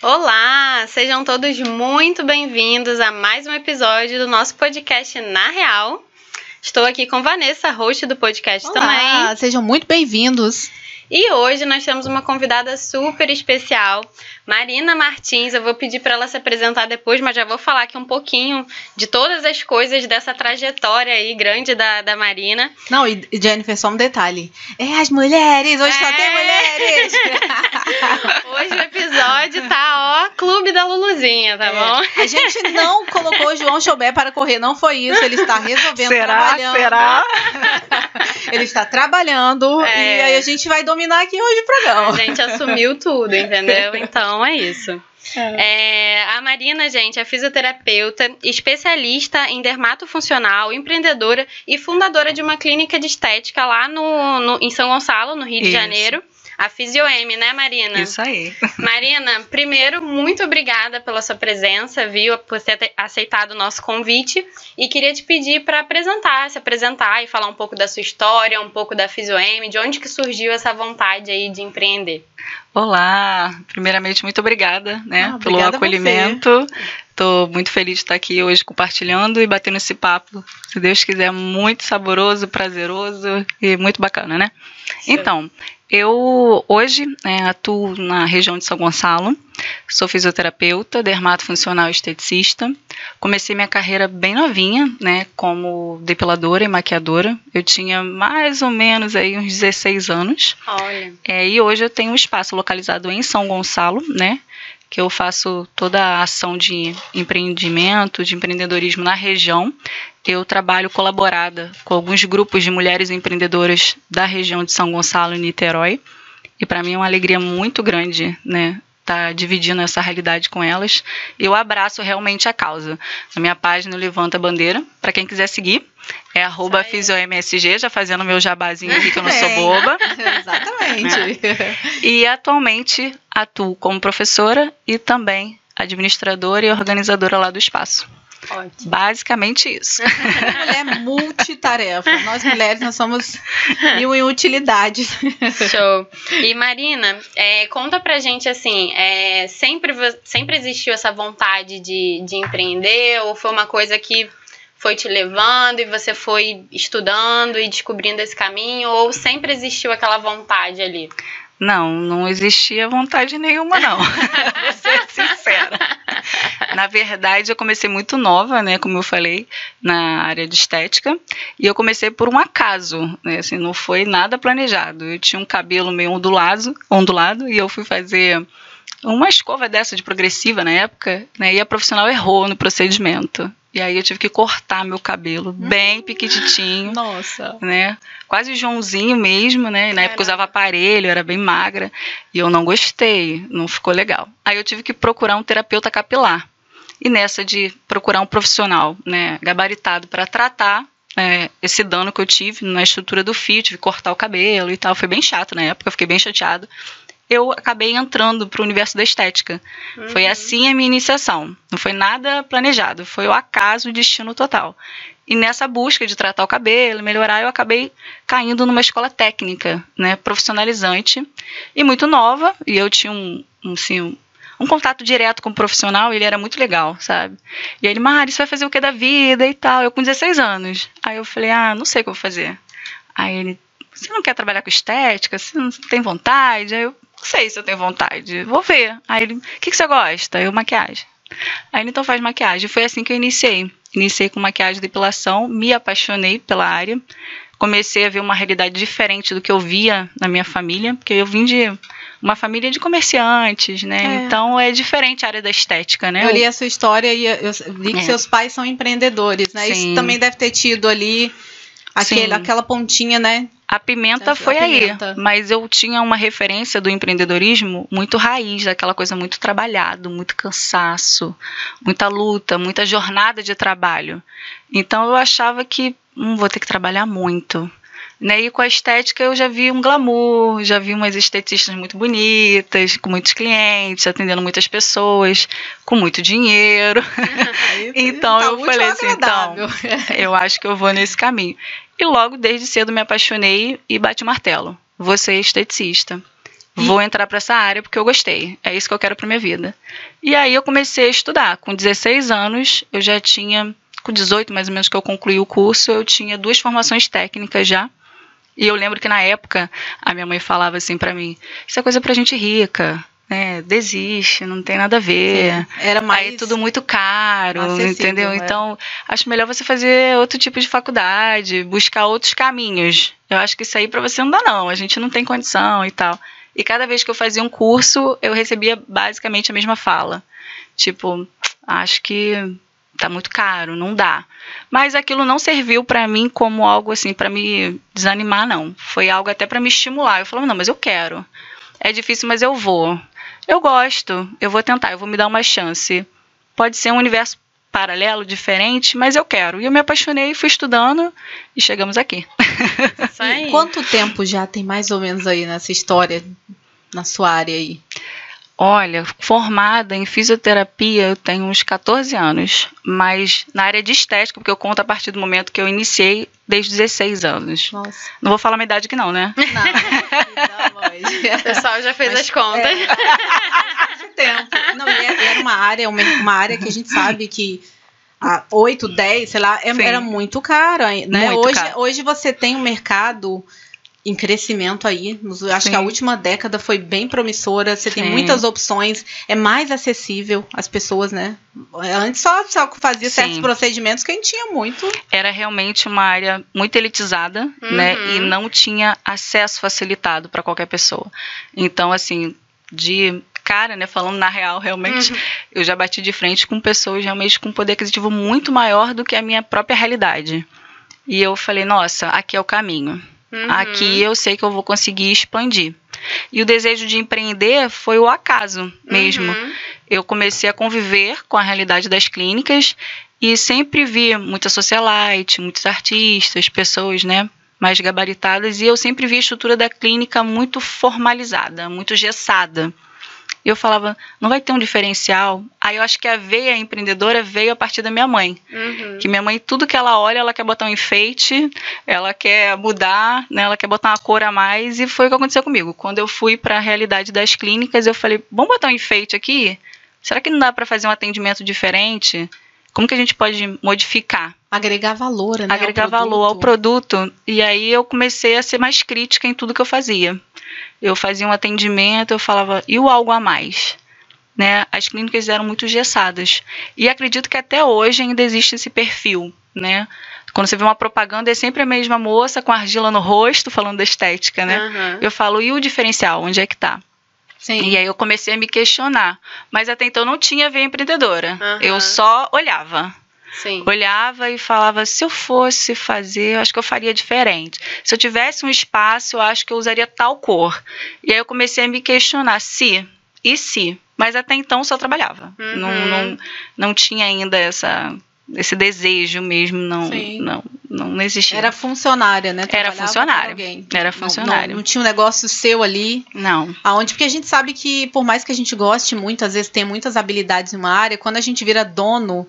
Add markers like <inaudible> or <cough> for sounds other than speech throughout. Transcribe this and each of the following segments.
Olá, sejam todos muito bem-vindos a mais um episódio do nosso podcast Na Real. Estou aqui com Vanessa, host do podcast Olá, também. sejam muito bem-vindos. E hoje nós temos uma convidada super especial, Marina Martins. Eu vou pedir para ela se apresentar depois, mas já vou falar aqui um pouquinho de todas as coisas dessa trajetória aí grande da, da Marina. Não, e Jennifer, só um detalhe. É as mulheres, hoje só É. tem mulheres. <laughs> Hoje o episódio tá, ó, Clube da Luluzinha, tá bom? É, a gente não colocou o João Choubé para correr, não foi isso. Ele está resolvendo, Será? trabalhando. Será? <laughs> Ele está trabalhando É. e aí a gente vai dominar aqui hoje o A programa. gente assumiu tudo, entendeu? Então é isso. É, a Marina, gente, é fisioterapeuta, especialista em dermatofuncional, empreendedora e fundadora de uma clínica de estética lá no, no- em São Gonçalo, no Rio de Isso. Janeiro. A Fisioem, né, Marina? Isso aí. <laughs> Marina, primeiro, muito obrigada pela sua presença, viu? Por ter te- aceitado o nosso convite. E queria te pedir para apresentar, se apresentar e falar um pouco da sua história, um pouco da Fisioem, de onde que surgiu essa vontade aí de empreender. Olá, primeiramente muito obrigada, né, Ah, pelo acolhimento. Tô muito feliz de estar aqui hoje compartilhando e batendo esse papo, se Deus quiser, muito saboroso, prazeroso e muito bacana, né? Então, eu hoje né, atuo na região de São Gonçalo, sou fisioterapeuta, dermatofuncional e esteticista. Comecei minha carreira bem novinha, né, como depiladora e maquiadora. Eu tinha mais ou menos aí uns 16 anos. Olha. É, e hoje eu tenho um espaço localizado em São Gonçalo, né? Que eu faço toda a ação de empreendimento, de empreendedorismo na região. Eu trabalho colaborada com alguns grupos de mulheres empreendedoras da região de São Gonçalo e Niterói. E para mim é uma alegria muito grande, né? Estar dividindo essa realidade com elas. Eu abraço realmente a causa. Na minha página eu levanto a bandeira. Para quem quiser seguir, é arroba fisiomsg, já fazendo meu jabazinho aqui que eu não sou Bem. <laughs> boba. <laughs> Exatamente. <laughs> E atualmente atuo como professora e também administradora e organizadora lá do espaço. Ótimo. Basicamente isso. <laughs> Mulher multitarefa. Nós mulheres, nós somos mil em utilidades. Show. E Marina, é, conta pra gente assim, é, sempre, sempre existiu essa vontade de, de empreender ou foi uma coisa que foi te levando e você foi estudando e descobrindo esse caminho ou sempre existiu aquela vontade ali? Não, não existia vontade nenhuma, não. <laughs> Vou ser sincera. Na verdade, eu comecei muito nova, né? Como eu falei, na área de estética. E eu comecei por um acaso, né? Assim, não foi nada planejado. Eu tinha um cabelo meio ondulado, ondulado e eu fui fazer uma escova dessa de progressiva na época, né? E a profissional errou no procedimento. E aí eu tive que cortar meu cabelo bem piquititinho Nossa. né? Quase Joãozinho mesmo, né? Na época eu usava aparelho, era bem magra. E eu não gostei, não ficou legal. Aí eu tive que procurar um terapeuta capilar. E nessa de procurar um profissional, né, gabaritado para tratar é, esse dano que eu tive na estrutura do fio, tive que cortar o cabelo e tal. Foi bem chato na época, eu fiquei bem chateada. Eu acabei entrando para o universo da estética. Foi assim a minha iniciação. Não foi nada planejado, foi o acaso, o destino total. E nessa busca de tratar o cabelo, melhorar, eu acabei caindo numa escola técnica, né, profissionalizante e muito nova. E eu tinha um, um, assim, um, um contato direto com o profissional, e ele era muito legal, sabe? E aí ele, Mari, você vai fazer o que da vida e tal? Eu com 16 anos. Aí eu falei, ah, não sei o que eu vou fazer. Aí ele, você não quer trabalhar com estética? Você não tem vontade? Aí eu, não sei se eu tenho vontade, vou ver. Aí ele, o que, que você gosta? Eu, maquiagem. Aí ele então faz maquiagem. Foi assim que eu iniciei. Iniciei com maquiagem e depilação, me apaixonei pela área. Comecei a ver uma realidade diferente do que eu via na minha família, porque eu vim de uma família de comerciantes, né? É. Então é diferente a área da estética, né? Eu li a sua história e eu li que É. seus pais são empreendedores, né? Isso Sim. também deve ter tido ali aquele, Sim. aquela pontinha, né? A pimenta A foi pimenta. aí, mas eu tinha uma referência do empreendedorismo muito raiz, aquela coisa muito trabalhado, muito cansaço, muita luta, muita jornada de trabalho. Então eu achava que hum, vou ter que trabalhar muito. Né? E com a estética eu já vi um glamour, já vi umas esteticistas muito bonitas, com muitos clientes, atendendo muitas pessoas, com muito dinheiro. <laughs> <laughs> Então tá eu falei assim, agradável. eu acho que eu vou nesse caminho. E logo desde cedo me apaixonei e bati o martelo. Vou ser esteticista. Vou entrar para essa área porque eu gostei. É isso que eu quero para minha vida. E aí eu comecei a estudar. Com 16 anos, eu já tinha, com 18 mais ou menos que eu concluí o curso, eu tinha duas formações técnicas já. E eu lembro que na época a minha mãe falava assim para mim: "Isso é coisa para gente rica" né, desiste, não tem nada a ver. Sim, era mais Aí tudo muito caro, entendeu? É. Então, acho melhor você fazer outro tipo de faculdade, buscar outros caminhos. Eu acho que isso aí para você não dá não, a gente não tem condição e tal. E cada vez que eu fazia um curso, eu recebia basicamente a mesma fala. Tipo, acho que tá muito caro, não dá. Mas aquilo não serviu para mim como algo assim para me desanimar não. Foi algo até para me estimular. Eu falava, não, mas eu quero. É difícil, mas eu vou. Eu gosto, eu vou tentar, eu vou me dar uma chance. Pode ser um universo paralelo, diferente, mas eu quero. E eu me apaixonei, fui estudando e chegamos aqui. Isso aí. E quanto tempo já tem mais ou menos aí nessa história, na sua área aí? Olha, formada em fisioterapia eu tenho uns 14 anos, mas na área de estética, porque eu conto a partir do momento que eu iniciei, desde 16 anos. Nossa. Não vou falar minha idade aqui não, né? Não, não <laughs> o pessoal já fez mas, as contas. É, tempo. Não, e é, era uma área, uma, uma área que a gente sabe que a 8, 10, sei lá, é, era muito caro, né? Muito hoje, caro. hoje você tem um mercado em crescimento aí. Acho Sim. que a última década foi bem promissora. Você Sim. tem muitas opções, é mais acessível às pessoas, né? Antes só, só fazia Sim. certos procedimentos que a gente tinha muito. Era realmente uma área muito elitizada, uhum. né? E não tinha acesso facilitado para qualquer pessoa. Então, assim, de cara, né, falando na real, realmente, uhum. eu já bati de frente com pessoas realmente com poder aquisitivo muito maior do que a minha própria realidade. E eu falei, nossa, aqui é o caminho. Uhum. Aqui eu sei que eu vou conseguir expandir. E o desejo de empreender foi o acaso mesmo. Uhum. Eu comecei a conviver com a realidade das clínicas e sempre vi muita socialite, muitos artistas, pessoas, né, mais gabaritadas, e eu sempre vi a estrutura da clínica muito formalizada, muito gessada. E eu falava, não vai ter um diferencial. Aí eu acho que a veia empreendedora veio a partir da minha mãe. Uhum. Que minha mãe, tudo que ela olha, ela quer botar um enfeite, ela quer mudar, né, ela quer botar uma cor a mais. E foi o que aconteceu comigo. Quando eu fui para a realidade das clínicas, eu falei, vamos botar um enfeite aqui? Será que não dá para fazer um atendimento diferente? Como que a gente pode modificar? Agregar valor, né? Agregar ao valor ao produto. E aí eu comecei a ser mais crítica em tudo que eu fazia eu fazia um atendimento, eu falava, e o algo a mais? Né? As clínicas eram muito gessadas. E acredito que até hoje ainda existe esse perfil, né? Quando você vê uma propaganda, é sempre a mesma moça com argila no rosto, falando da estética, né? Uhum. Eu falo, e o diferencial? Onde é que tá? Sim. E aí eu comecei a me questionar. Mas até então não tinha veia empreendedora. Uhum. Eu só olhava. Sim. Olhava e falava: se eu fosse fazer, eu acho que eu faria diferente. Se eu tivesse um espaço, eu acho que eu usaria tal cor. E aí eu comecei a me questionar: se e se. Mas até então só trabalhava. Uhum. Não, não, não tinha ainda essa, esse desejo mesmo, não, não, não existia. Era funcionária, né? Era funcionária. Era funcionária. Não, não, não, tinha um negócio seu ali. Não. Aonde, porque a gente sabe que, por mais que a gente goste muito, às vezes tem muitas habilidades em uma área, quando a gente vira dono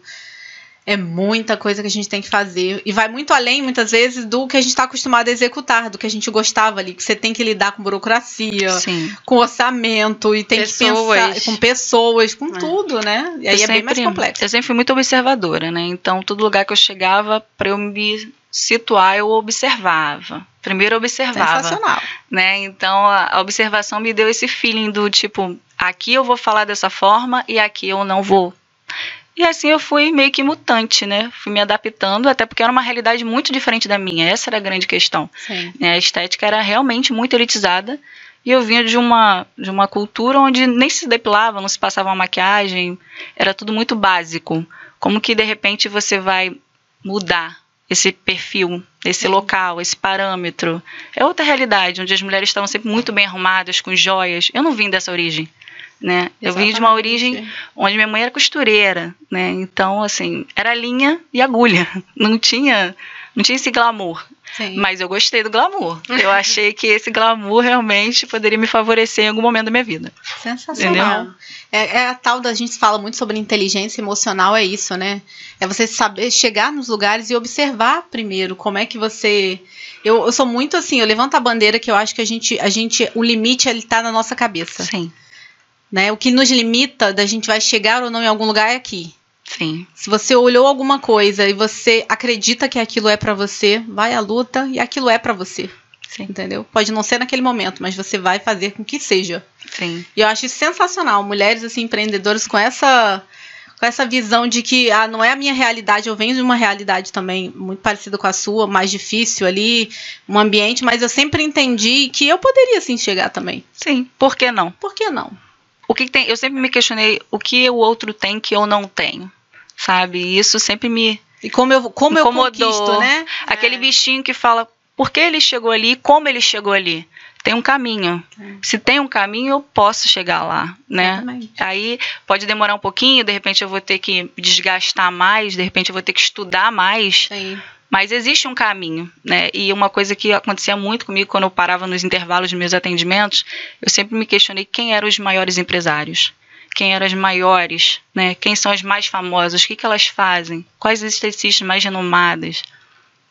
é muita coisa que a gente tem que fazer. E vai muito além, muitas vezes, do que a gente está acostumado a executar, do que a gente gostava ali. Que você tem que lidar com burocracia, Sim. com orçamento, e tem pessoas. que pensar com pessoas, com é. tudo, né? E aí eu é sempre, bem mais complexo. Eu sempre fui muito observadora, né? Então, todo lugar que eu chegava, para eu me situar, eu observava. Primeiro eu observava. Sensacional. Né? Então, a observação me deu esse feeling do tipo, aqui eu vou falar dessa forma e aqui eu não vou e assim eu fui meio que mutante, né? Fui me adaptando, até porque era uma realidade muito diferente da minha. Essa era a grande questão. Sim. A estética era realmente muito elitizada. E eu vinha de uma, de uma cultura onde nem se depilava, não se passava uma maquiagem, era tudo muito básico. Como que de repente você vai mudar esse perfil, esse Sim. local, esse parâmetro? É outra realidade, onde as mulheres estavam sempre muito bem arrumadas, com joias. Eu não vim dessa origem né? Eu vim de uma origem onde minha mãe era costureira, né? Então, assim, era linha e agulha. <laughs> Não tinha, não tinha esse glamour. Sim. Mas eu gostei do glamour. Eu achei que esse glamour realmente poderia me favorecer em algum momento da minha vida. Sensacional. É, é, a tal da gente fala muito sobre inteligência emocional, é isso, né? É você saber chegar nos lugares e observar primeiro como é que você. Eu, eu sou muito assim, eu levanto a bandeira que eu acho que a gente, a gente o limite ele tá na nossa cabeça. Sim. Né? O que nos limita da gente vai chegar ou não em algum lugar é aqui. Sim. Se você olhou alguma coisa e você acredita que aquilo é para você, vai à luta e aquilo é para você. Sim. Entendeu? Pode não ser naquele momento, mas você vai fazer com que seja. Sim. E eu acho isso sensacional. Mulheres assim empreendedoras com essa com essa visão de que ah, não é a minha realidade, eu venho de uma realidade também muito parecida com a sua, mais difícil ali, um ambiente, mas eu sempre entendi que eu poderia sim chegar também. Sim, por que não? Por que não? O que tem, eu sempre me questionei o que o outro tem que eu não tenho sabe? E isso sempre me e como eu como incomodou, eu conquisto, né? Aquele é. bichinho que fala por que ele chegou ali, como ele chegou ali. Tem um caminho. É. Se tem um caminho, eu posso chegar lá, né? Exatamente. Aí pode demorar um pouquinho, de repente eu vou ter que desgastar mais, de repente eu vou ter que estudar mais. Sim. Mas existe um caminho, né? E uma coisa que acontecia muito comigo quando eu parava nos intervalos dos meus atendimentos, eu sempre me questionei quem eram os maiores empresários quem eram as maiores, né? Quem são as mais famosas, o que, que elas fazem, quais as esteticistas mais renomadas.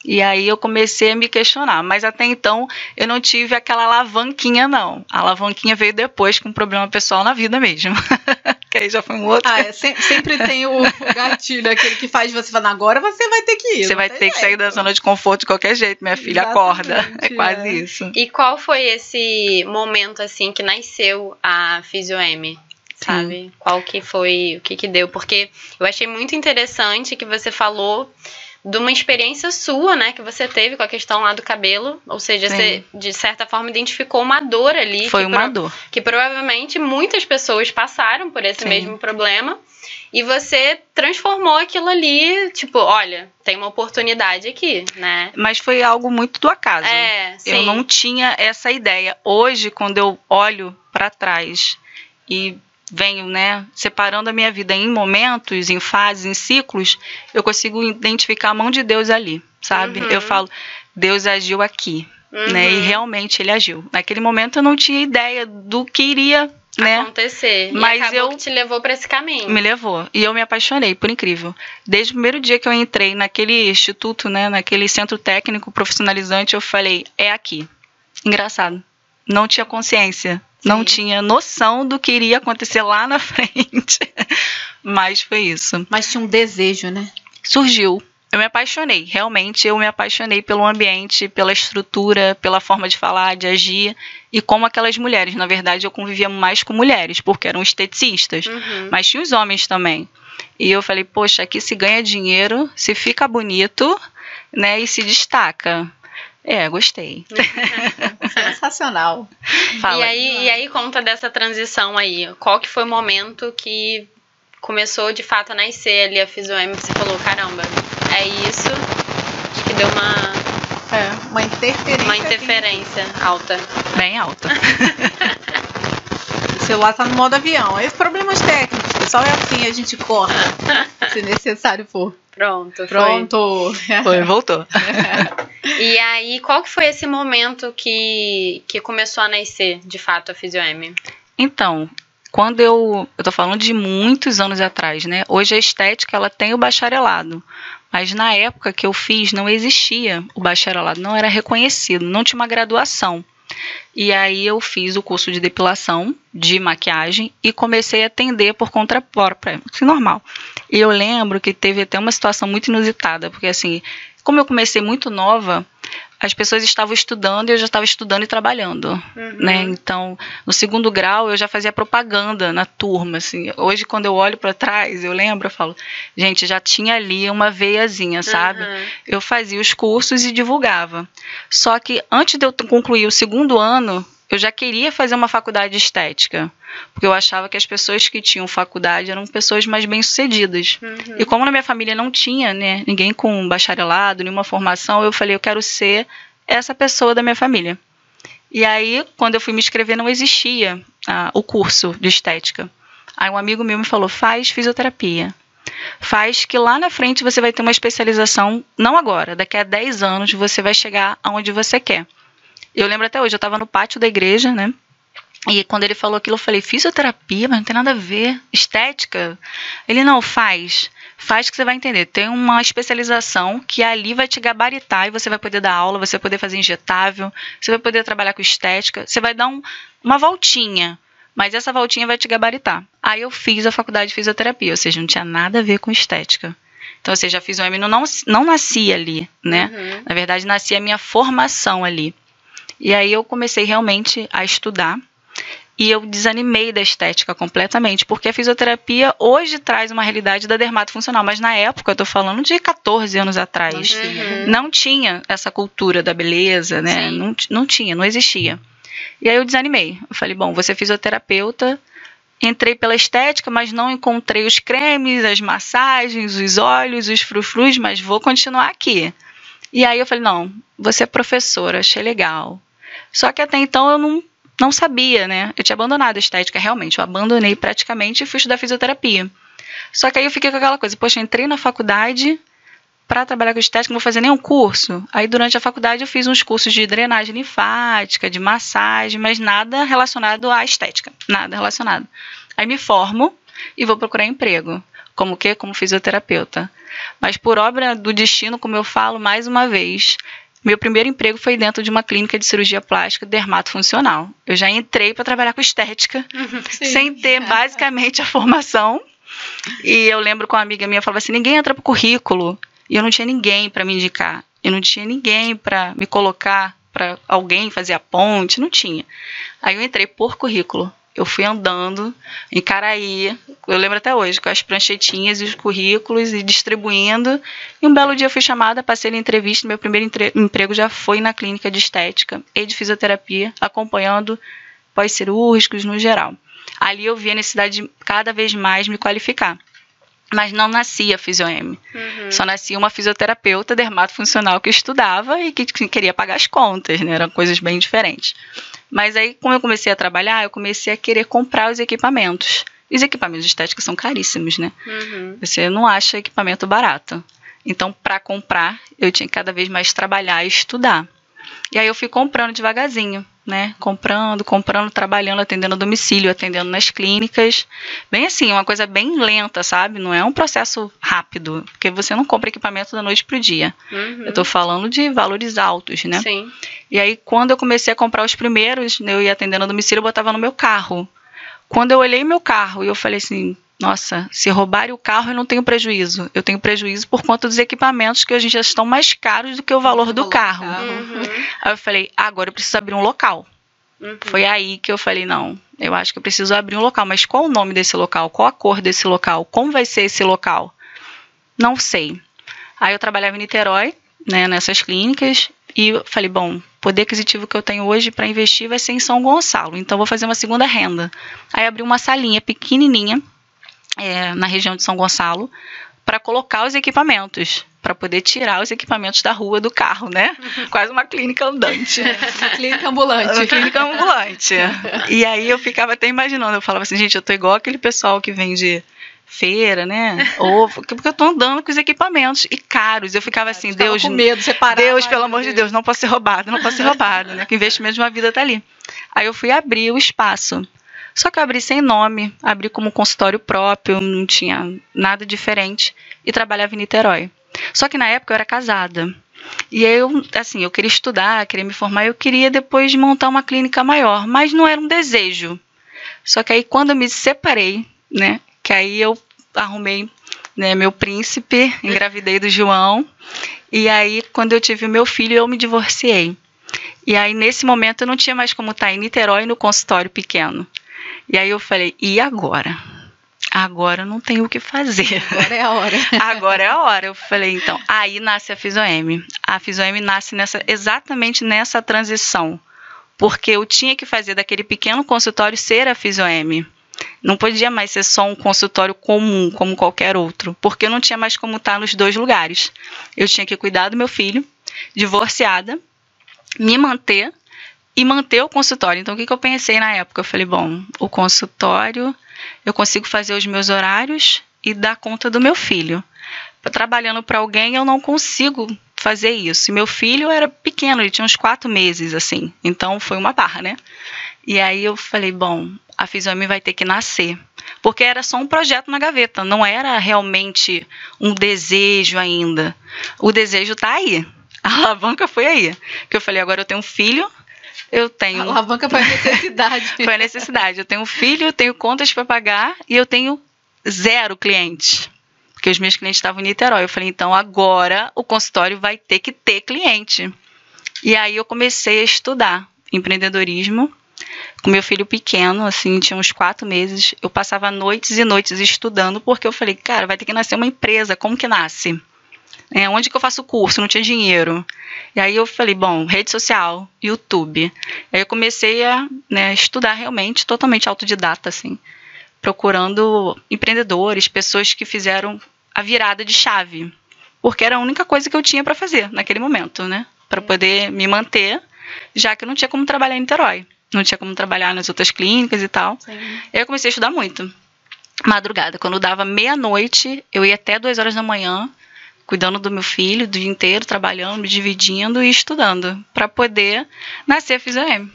E aí eu comecei a me questionar, mas até então eu não tive aquela alavanquinha, não. A alavanquinha veio depois com um problema pessoal na vida mesmo. <laughs> que aí já foi um outro. Ah, é, sempre, sempre tem o gatilho, aquele que faz você falar, agora você vai ter que ir. Você vai ter jeito. que sair da zona de conforto de qualquer jeito, minha filha, Exatamente, acorda. <laughs> É quase é. isso. E qual foi esse momento, assim, que nasceu a Fisio-M? sabe? Sim. Qual que foi, o que que deu, porque eu achei muito interessante que você falou de uma experiência sua, né, que você teve com a questão lá do cabelo, ou seja, Sim. você de certa forma identificou uma dor ali. Foi uma dor. Que provavelmente muitas pessoas passaram por esse Sim. mesmo problema. E você transformou aquilo ali, tipo, olha, tem uma oportunidade aqui, né? Mas foi algo muito do acaso. É, sim. Eu não tinha essa ideia. Hoje, quando eu olho para trás e venho, né, separando a minha vida em momentos, em fases, em ciclos, eu consigo identificar a mão de Deus ali, sabe? Uhum. Eu falo, Deus agiu aqui, uhum. né? E uhum. realmente ele agiu. Naquele momento eu não tinha ideia do que iria né? acontecer. Mas eu te levou para esse caminho. Me levou e eu me apaixonei, por incrível. Desde o primeiro dia que eu entrei naquele instituto, né, naquele centro técnico profissionalizante, eu falei, é aqui. Engraçado. Não tinha consciência Sim. Não tinha noção do que iria acontecer lá na <laughs> frente. Mas foi isso. Mas tinha um desejo, né? Surgiu. Eu me apaixonei, realmente eu me apaixonei pelo ambiente, pela estrutura, pela forma de falar, de agir e como aquelas mulheres. Na verdade, eu convivia mais com mulheres, porque eram esteticistas, uhum. mas tinha os homens também. E eu falei, poxa, aqui se ganha dinheiro, se fica bonito, né, e se destaca. É, gostei. <laughs> Sensacional. Fala. E aí, e aí conta dessa transição aí. Qual que foi o momento que começou de fato a nascer ali a Fisioem? Você falou, caramba, é isso. Acho que deu uma. É, uma interferência. Uma interferência aqui. alta. Bem alta. <laughs> o celular tá no modo avião. Esses problemas técnicos, pessoal, é assim, a gente corta, se necessário for. Pronto, Pronto. Foi, <laughs> foi voltou. <laughs> e aí, qual que foi esse momento que, que começou a nascer, de fato, a Fisio-M? Então, quando eu, eu tô falando de muitos anos atrás, né? Hoje a estética, ela tem o bacharelado. Mas na época que eu fiz, não existia o bacharelado, não era reconhecido, não tinha uma graduação. E aí eu fiz o curso de depilação, de maquiagem e comecei a atender por conta própria, é normal. E eu lembro que teve até uma situação muito inusitada, porque assim, como eu comecei muito nova, as pessoas estavam estudando e eu já estava estudando e trabalhando, uhum. né? Então, no segundo grau eu já fazia propaganda na turma, assim. Hoje quando eu olho para trás, eu lembro, eu falo, gente, já tinha ali uma veiazinha, sabe? Uhum. Eu fazia os cursos e divulgava. Só que antes de eu concluir o segundo ano, eu já queria fazer uma faculdade de estética, porque eu achava que as pessoas que tinham faculdade eram pessoas mais bem-sucedidas. Uhum. E como na minha família não tinha, né, ninguém com bacharelado, nenhuma formação, eu falei, eu quero ser essa pessoa da minha família. E aí, quando eu fui me inscrever, não existia ah, o curso de estética. Aí um amigo meu me falou, faz fisioterapia. faz que lá na frente você vai ter uma especialização, não agora, daqui a 10 anos você vai chegar aonde você quer. Eu lembro até hoje, eu estava no pátio da igreja, né? E quando ele falou aquilo, eu falei, fisioterapia, mas não tem nada a ver. Estética? Ele não faz. Faz que você vai entender. Tem uma especialização que ali vai te gabaritar e você vai poder dar aula, você vai poder fazer injetável, você vai poder trabalhar com estética, você vai dar um, uma voltinha. Mas essa voltinha vai te gabaritar. Aí eu fiz a faculdade de fisioterapia, ou seja, não tinha nada a ver com estética. Então, ou seja, fiz o M, não, não nasci ali, né? Uhum. Na verdade, nasci a minha formação ali. E aí eu comecei realmente a estudar e eu desanimei da estética completamente, porque a fisioterapia hoje traz uma realidade da dermato funcional, mas na época, eu tô falando de 14 anos atrás, uhum. não tinha essa cultura da beleza, né? Não, não tinha, não existia. E aí eu desanimei. Eu falei, bom, você é fisioterapeuta, entrei pela estética, mas não encontrei os cremes, as massagens, os óleos, os frufrus, mas vou continuar aqui. E aí eu falei, não, você é professora, achei legal. Só que até então eu não não sabia, né? Eu tinha abandonado a estética, realmente. Eu abandonei praticamente e fui estudar fisioterapia. Só que aí eu fiquei com aquela coisa, poxa, entrei na faculdade para trabalhar com estética, não vou fazer nenhum curso. Aí durante a faculdade eu fiz uns cursos de drenagem linfática, de massagem, mas nada relacionado à estética, nada relacionado. Aí me formo e vou procurar emprego, como que como fisioterapeuta. Mas por obra do destino, como eu falo mais uma vez, meu primeiro emprego foi dentro de uma clínica de cirurgia plástica dermatofuncional. Eu já entrei para trabalhar com estética, <laughs> uhum. sem ter basicamente a formação. E eu lembro com uma amiga minha falava assim: ninguém entra para o currículo. E eu não tinha ninguém para me indicar. Eu não tinha ninguém para me colocar para alguém fazer a ponte, não tinha. Aí eu entrei por currículo eu fui andando em Caraí, eu lembro até hoje, com as pranchetinhas e os currículos e distribuindo. E um belo dia eu fui chamada, passei na entrevista, meu primeiro emprego já foi na clínica de estética e de fisioterapia, acompanhando pós-cirúrgicos no geral. Ali eu vi a necessidade de cada vez mais me qualificar mas não nascia Fisiom. Uhum. Só nascia uma fisioterapeuta dermatofuncional que estudava e que queria pagar as contas, né? Eram coisas bem diferentes. Mas aí, como eu comecei a trabalhar, eu comecei a querer comprar os equipamentos. E os equipamentos de estética são caríssimos, né? Uhum. Você não acha equipamento barato. Então, para comprar, eu tinha que cada vez mais trabalhar e estudar. E aí eu fui comprando devagarzinho né? Comprando, comprando, trabalhando, atendendo a domicílio, atendendo nas clínicas. Bem assim, uma coisa bem lenta, sabe? Não é um processo rápido, porque você não compra equipamento da noite pro dia. Uhum. Eu tô falando de valores altos, né? Sim. E aí, quando eu comecei a comprar os primeiros, eu ia atendendo a domicílio, eu botava no meu carro. Quando eu olhei meu carro e eu falei assim, nossa, se roubarem o carro eu não tenho prejuízo. Eu tenho prejuízo por conta dos equipamentos que hoje em dia estão mais caros do que o valor do carro. Uhum. Aí eu falei, agora eu preciso abrir um local. Uhum. Foi aí que eu falei, não, eu acho que eu preciso abrir um local. Mas qual o nome desse local? Qual a cor desse local? Como vai ser esse local? Não sei. Aí eu trabalhava em Niterói, né, nessas clínicas, e eu falei, bom, poder aquisitivo que eu tenho hoje para investir vai ser em São Gonçalo, então vou fazer uma segunda renda. Aí abri uma salinha pequenininha, é, na região de São Gonçalo para colocar os equipamentos, para poder tirar os equipamentos da rua do carro, né? <laughs> Quase uma clínica andante. <laughs> clínica ambulante. Uma clínica ambulante. <laughs> e aí eu ficava até imaginando, eu falava assim, gente, eu tô igual aquele pessoal que vende feira, né? Ovo, porque eu tô andando com os equipamentos e caros. Eu ficava assim, Deus, com medo, separar. Deus, pelo amor de Deus, não posso ser roubado, não posso ser roubado, né? Que o investimento de uma vida tá ali. Aí eu fui abrir o espaço. Só que eu abri sem nome, abri como consultório próprio, não tinha nada diferente e trabalhava em Niterói. Só que na época eu era casada. E eu, assim, eu queria estudar, queria me formar, eu queria depois montar uma clínica maior, mas não era um desejo. Só que aí quando eu me separei, né, que aí eu arrumei né, meu príncipe, engravidei do João, e aí quando eu tive o meu filho eu me divorciei. E aí nesse momento eu não tinha mais como estar em Niterói no consultório pequeno. E aí eu falei, e agora? Agora não tenho o que fazer. Agora é a hora. <laughs> Agora é a hora. Eu falei, então, aí nasce a Fisoem. A Fisoem nasce nessa, exatamente nessa transição. Porque eu tinha que fazer daquele pequeno consultório ser a Fisoem. Não podia mais ser só um consultório comum, como qualquer outro, porque eu não tinha mais como estar nos dois lugares. Eu tinha que cuidar do meu filho, divorciada, me manter e manter o consultório. Então, o que, que eu pensei na época? Eu falei, bom, o consultório, eu consigo fazer os meus horários e dar conta do meu filho. Trabalhando para alguém, eu não consigo fazer isso. E meu filho era pequeno, ele tinha uns quatro meses, assim. Então foi uma barra, né? E aí eu falei, bom, a Fisiome vai ter que nascer. Porque era só um projeto na gaveta, não era realmente um desejo ainda. O desejo está aí. A alavanca foi aí. Que eu falei, agora eu tenho um filho, eu tenho. A alavanca foi <laughs> necessidade. foi necessidade. Eu tenho um filho, eu tenho contas para pagar e eu tenho zero clientes. Porque os meus clientes estavam em Niterói. Eu falei, então agora o consultório vai ter que ter cliente. E aí eu comecei a estudar empreendedorismo com meu filho pequeno, assim, tinha uns quatro meses. Eu passava noites e noites estudando, porque eu falei, cara, vai ter que nascer uma empresa, como que nasce? É, onde que eu faço curso? Não tinha dinheiro. E aí eu falei, bom, rede social, YouTube. Aí eu comecei a né, estudar realmente, totalmente autodidata, assim, procurando empreendedores, pessoas que fizeram a virada de chave, porque era a única coisa que eu tinha para fazer naquele momento, né, para poder me manter, já que eu não tinha como trabalhar em Niterói, não tinha como trabalhar nas outras clínicas e tal. Sim. Aí eu comecei a estudar muito. Madrugada, quando dava meia-noite, eu ia até duas horas da manhã cuidando do meu filho do dia inteiro, trabalhando, me dividindo e estudando, para poder nascer a Fisiom.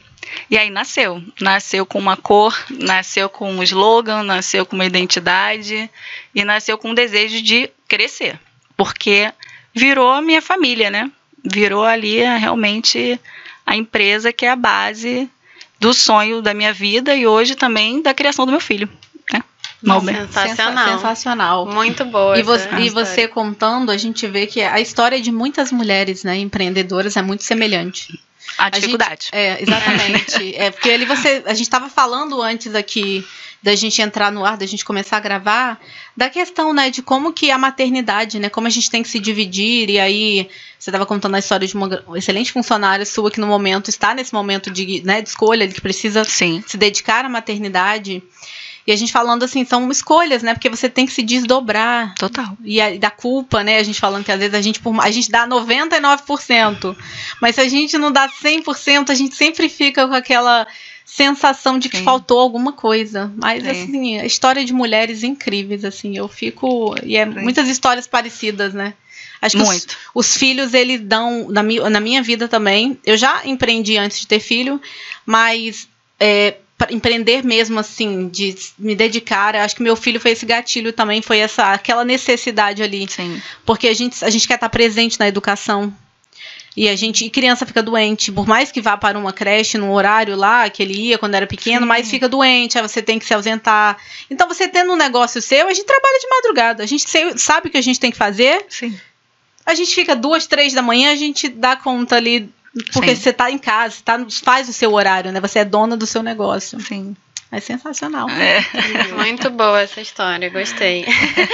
E aí nasceu. Nasceu com uma cor, nasceu com um slogan, nasceu com uma identidade e nasceu com um desejo de crescer. Porque virou a minha família, né? Virou ali realmente a empresa que é a base do sonho da minha vida e hoje também da criação do meu filho. Sensacional. Sensacional. Muito boa. E, você, e você, contando, a gente vê que a história de muitas mulheres né, empreendedoras é muito semelhante. A dificuldade. A gente, é, exatamente. <laughs> é, porque ali você. A gente estava falando antes aqui da gente entrar no ar, da gente começar a gravar, da questão, né, de como que a maternidade, né, como a gente tem que se dividir, e aí você estava contando a história de uma excelente funcionária sua que no momento está nesse momento de, né, de escolha, que precisa Sim. se dedicar à maternidade. E a gente falando assim, são escolhas, né? Porque você tem que se desdobrar. Total. E a, da culpa, né? A gente falando que às vezes a gente, a gente dá 99%. Mas se a gente não dá 100%, a gente sempre fica com aquela sensação de que Sim. faltou alguma coisa. Mas, Sim. assim, a história de mulheres incríveis, assim. Eu fico. E é Sim. muitas histórias parecidas, né? Acho que Muito. Os, os, filhos, eles dão. Na, mi, na minha vida também. Eu já empreendi antes de ter filho, mas. É, empreender mesmo assim, de me dedicar. Acho que meu filho foi esse gatilho também, foi essa aquela necessidade ali. Sim. Porque a gente, a gente quer estar presente na educação. E a gente, e criança fica doente, por mais que vá para uma creche no horário lá que ele ia quando era pequeno, Sim. mas fica doente, aí você tem que se ausentar. Então você tendo um negócio seu, a gente trabalha de madrugada, a gente sabe o que a gente tem que fazer. Sim. A gente fica duas, três da manhã, a gente dá conta ali porque Sim. você está em casa, tá, faz o seu horário, né? Você é dona do seu negócio. Sim. É sensacional. É. <laughs> Muito boa essa história, gostei.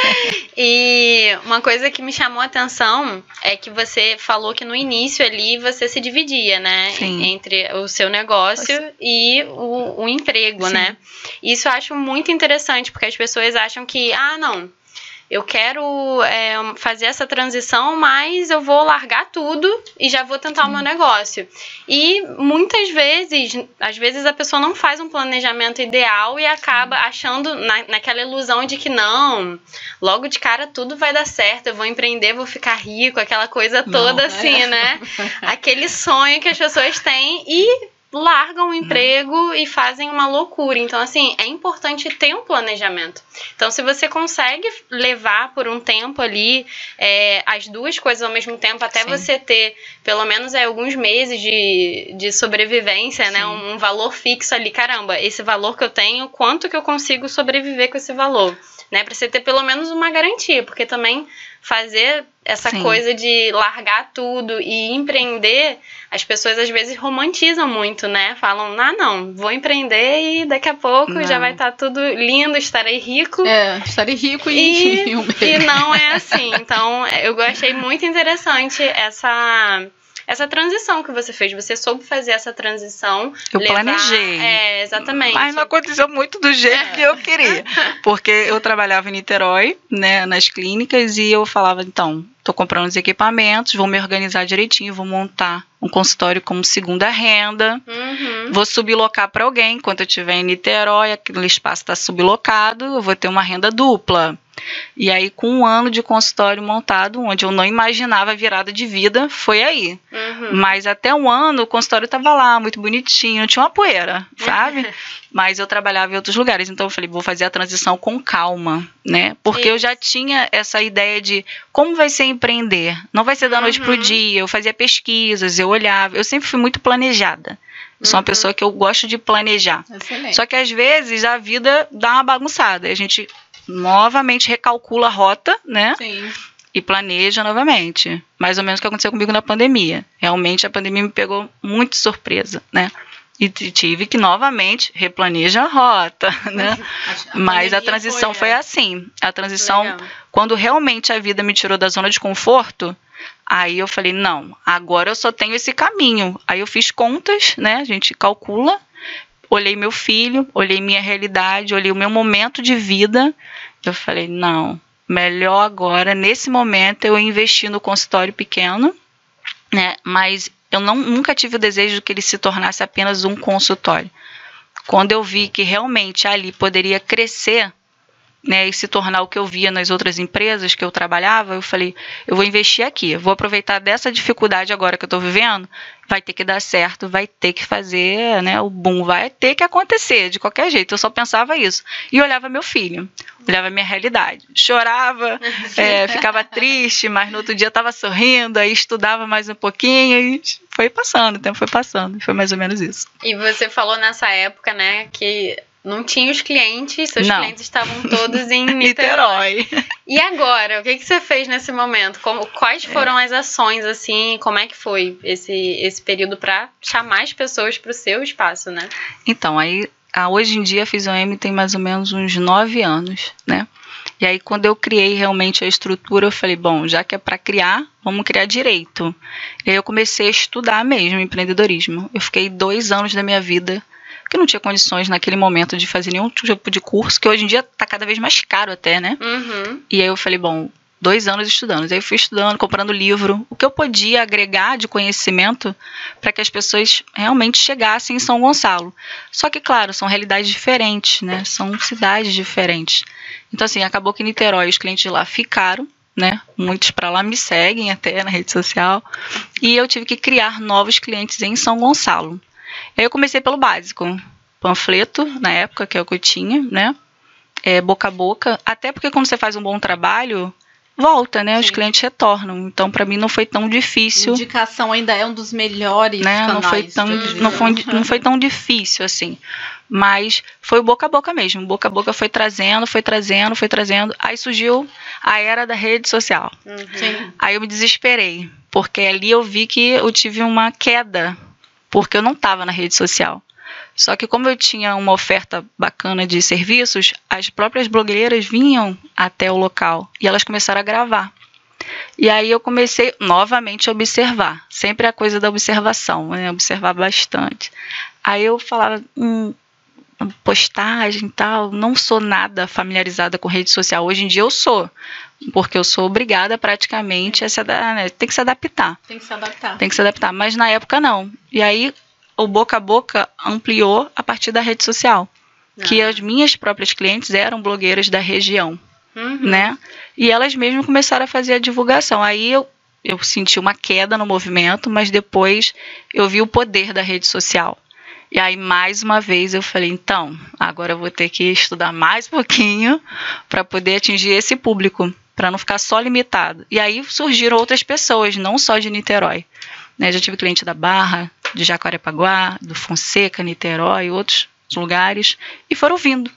<laughs> e uma coisa que me chamou a atenção é que você falou que no início ali você se dividia, né? Sim. Entre o seu negócio e o, o emprego, Sim. né? Isso eu acho muito interessante, porque as pessoas acham que, ah, não, eu quero é, fazer essa transição, mas eu vou largar tudo e já vou tentar o meu negócio. E muitas vezes, às vezes a pessoa não faz um planejamento ideal e acaba achando na, naquela ilusão de que não, logo de cara tudo vai dar certo, eu vou empreender, vou ficar rico, aquela coisa toda não, assim, é. né? <laughs> Aquele sonho que as pessoas têm e largam o emprego e fazem uma loucura. Então, assim, é importante ter um planejamento. Então, se você consegue levar por um tempo ali é, as duas coisas ao mesmo tempo, até Sim. você ter pelo menos é, alguns meses de, de sobrevivência, né? Sim. né? Um, um, valor fixo ali. Caramba, esse valor que eu tenho, quanto que eu consigo sobreviver com esse valor? Né, para você ter pelo menos uma garantia, porque também fazer essa Sim. coisa de largar tudo e empreender, as pessoas às vezes romantizam muito, né? Falam, ah, não, vou empreender e daqui a pouco não. já vai estar tá tudo lindo, estarei rico. É, estarei rico e. E, <laughs> e não é assim. Então, eu achei muito interessante essa essa transição que você fez. Você soube fazer essa transição. Eu levar, planejei. É, exatamente. Mas não aconteceu muito do jeito que eu queria. <laughs> Porque eu trabalhava em Niterói, né, nas clínicas, e eu falava, então, estou comprando os equipamentos, vou me organizar direitinho, vou montar um consultório como segunda renda, uhum. vou sublocar para alguém, enquanto eu estiver em Niterói, aquele espaço está sublocado, eu vou ter uma renda dupla. E aí, com um ano de consultório montado, onde eu não imaginava a virada de vida, foi aí. Uhum. Mas até um ano, o consultório estava lá, muito bonitinho, tinha uma poeira, sabe? <laughs> Mas eu trabalhava em outros lugares, então eu falei, vou fazer a transição com calma, né? Porque Isso. eu já tinha essa ideia de como vai ser empreender. Não vai ser da noite uhum. pro dia. Eu fazia pesquisas, eu olhava, eu sempre fui muito planejada. Eu sou uma uhum. pessoa que eu gosto de planejar. Excelente. Só que às vezes a vida dá uma bagunçada. A gente novamente recalcula a rota, né? Sim. E planeja novamente. Mais ou menos o que aconteceu comigo na pandemia. Realmente a pandemia me pegou muito surpresa, né? E tive que novamente replanejar a rota, né? A Mas a transição foi, foi, assim. A transição, Legal. quando realmente a vida me tirou da zona de conforto, aí eu falei, não, agora eu só tenho esse caminho. Aí eu fiz contas, né? A gente calcula olhei meu filho, olhei minha realidade, olhei o meu momento de vida. Eu falei, não, melhor agora, nesse momento, eu investir no consultório pequeno, né? Mas eu não, nunca tive o desejo de que ele se tornasse apenas um consultório. Quando eu vi que realmente ali poderia crescer, né, e se tornar o que eu via nas outras empresas que eu trabalhava, eu falei, eu vou investir aqui, vou aproveitar dessa dificuldade agora que eu estou vivendo, vai ter que dar certo, vai ter que fazer, né, o boom vai ter que acontecer de qualquer jeito. Eu só pensava isso e olhava meu filho, olhava minha realidade, chorava, <laughs> é, ficava triste, mas no outro dia estava sorrindo, aí estudava mais um pouquinho e foi passando, o tempo foi passando, foi mais ou menos isso. E você falou nessa época, né, que não tinha os clientes, seus não. clientes estavam todos em <laughs> Niterói. E agora, o que, que você fez nesse momento? Como, quais é. foram é. as ações, assim, como é que foi esse, esse período para chamar as pessoas para o seu espaço, né? Então, aí, hoje em dia a Fisioem tem mais ou menos uns nove anos, né? E aí, quando eu criei realmente a estrutura, eu falei, bom, já que é para criar, vamos criar direito. E aí eu comecei a estudar mesmo empreendedorismo. Eu fiquei dois anos da minha vida porque não tinha condições naquele momento de fazer nenhum tipo de curso, que hoje em dia está cada vez mais caro até, né? Uhum. E aí eu falei, bom, dois anos estudando. Aí eu fui estudando, comprando livro, o que eu podia agregar de conhecimento para que as pessoas realmente chegassem em São Gonçalo. Só que, claro, são realidades diferentes, né? São cidades diferentes. Então, assim, acabou que em Niterói os clientes de lá ficaram, né? Muitos para lá me seguem até na rede social. E eu tive que criar novos clientes em São Gonçalo. Aí eu comecei pelo básico, panfleto, na época, que é o que eu tinha, né? É, boca a boca, até porque quando você faz um bom trabalho, volta, né? Sim. Os clientes retornam. Então, para mim, não foi tão difícil. Indicação ainda é um dos melhores né? Não foi tão, não foi, não foi tão difícil assim. Mas foi boca a boca mesmo. Boca a boca foi trazendo, foi trazendo, foi trazendo. Aí surgiu a era da rede social. Uhum. Aí eu me desesperei, porque ali eu vi que eu tive uma queda porque eu não estava na rede social. Só que como eu tinha uma oferta bacana de serviços, as próprias blogueiras vinham até o local e elas começaram a gravar. E aí eu comecei novamente a observar, sempre a coisa da observação, né? observar bastante. Aí eu falava, hum, postagem e tal, não sou nada familiarizada com rede social. Hoje em dia eu sou, porque eu sou obrigada praticamente a se adaptar, né? tem que se adaptar. Tem que se adaptar. Tem que se adaptar, mas na época não. E aí o boca a boca ampliou a partir da rede social, ah. que as minhas próprias clientes eram blogueiras da região, uhum. né? E elas mesmas começaram a fazer a divulgação. Aí eu eu senti uma queda no movimento, mas depois eu vi o poder da rede social. E aí, mais uma vez, eu falei: então, agora eu vou ter que estudar mais um <laughs> pouquinho para poder atingir esse público, para não ficar só limitado. E aí surgiram outras pessoas, não só de Niterói. Né? Já tive cliente da Barra, de Jacarepaguá, do Fonseca, Niterói, outros lugares, e foram vindo.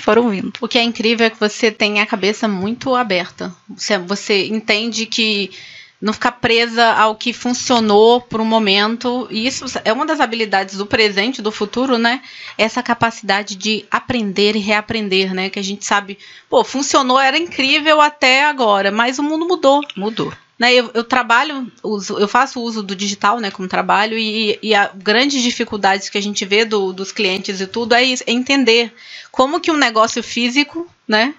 Foram vindo. O que é incrível é que você tem a cabeça muito aberta. Você, você entende que não ficar presa ao que funcionou por um momento. E isso é uma das habilidades do presente, do futuro, né? Essa capacidade de aprender e reaprender, né? Que a gente sabe, pô, funcionou, era incrível até agora, mas o mundo mudou. Mudou. Né, eu, eu trabalho, uso, eu faço uso do digital né, como trabalho e, e a grandes dificuldades que a gente vê do, dos clientes e tudo é, é entender como que um negócio físico, né,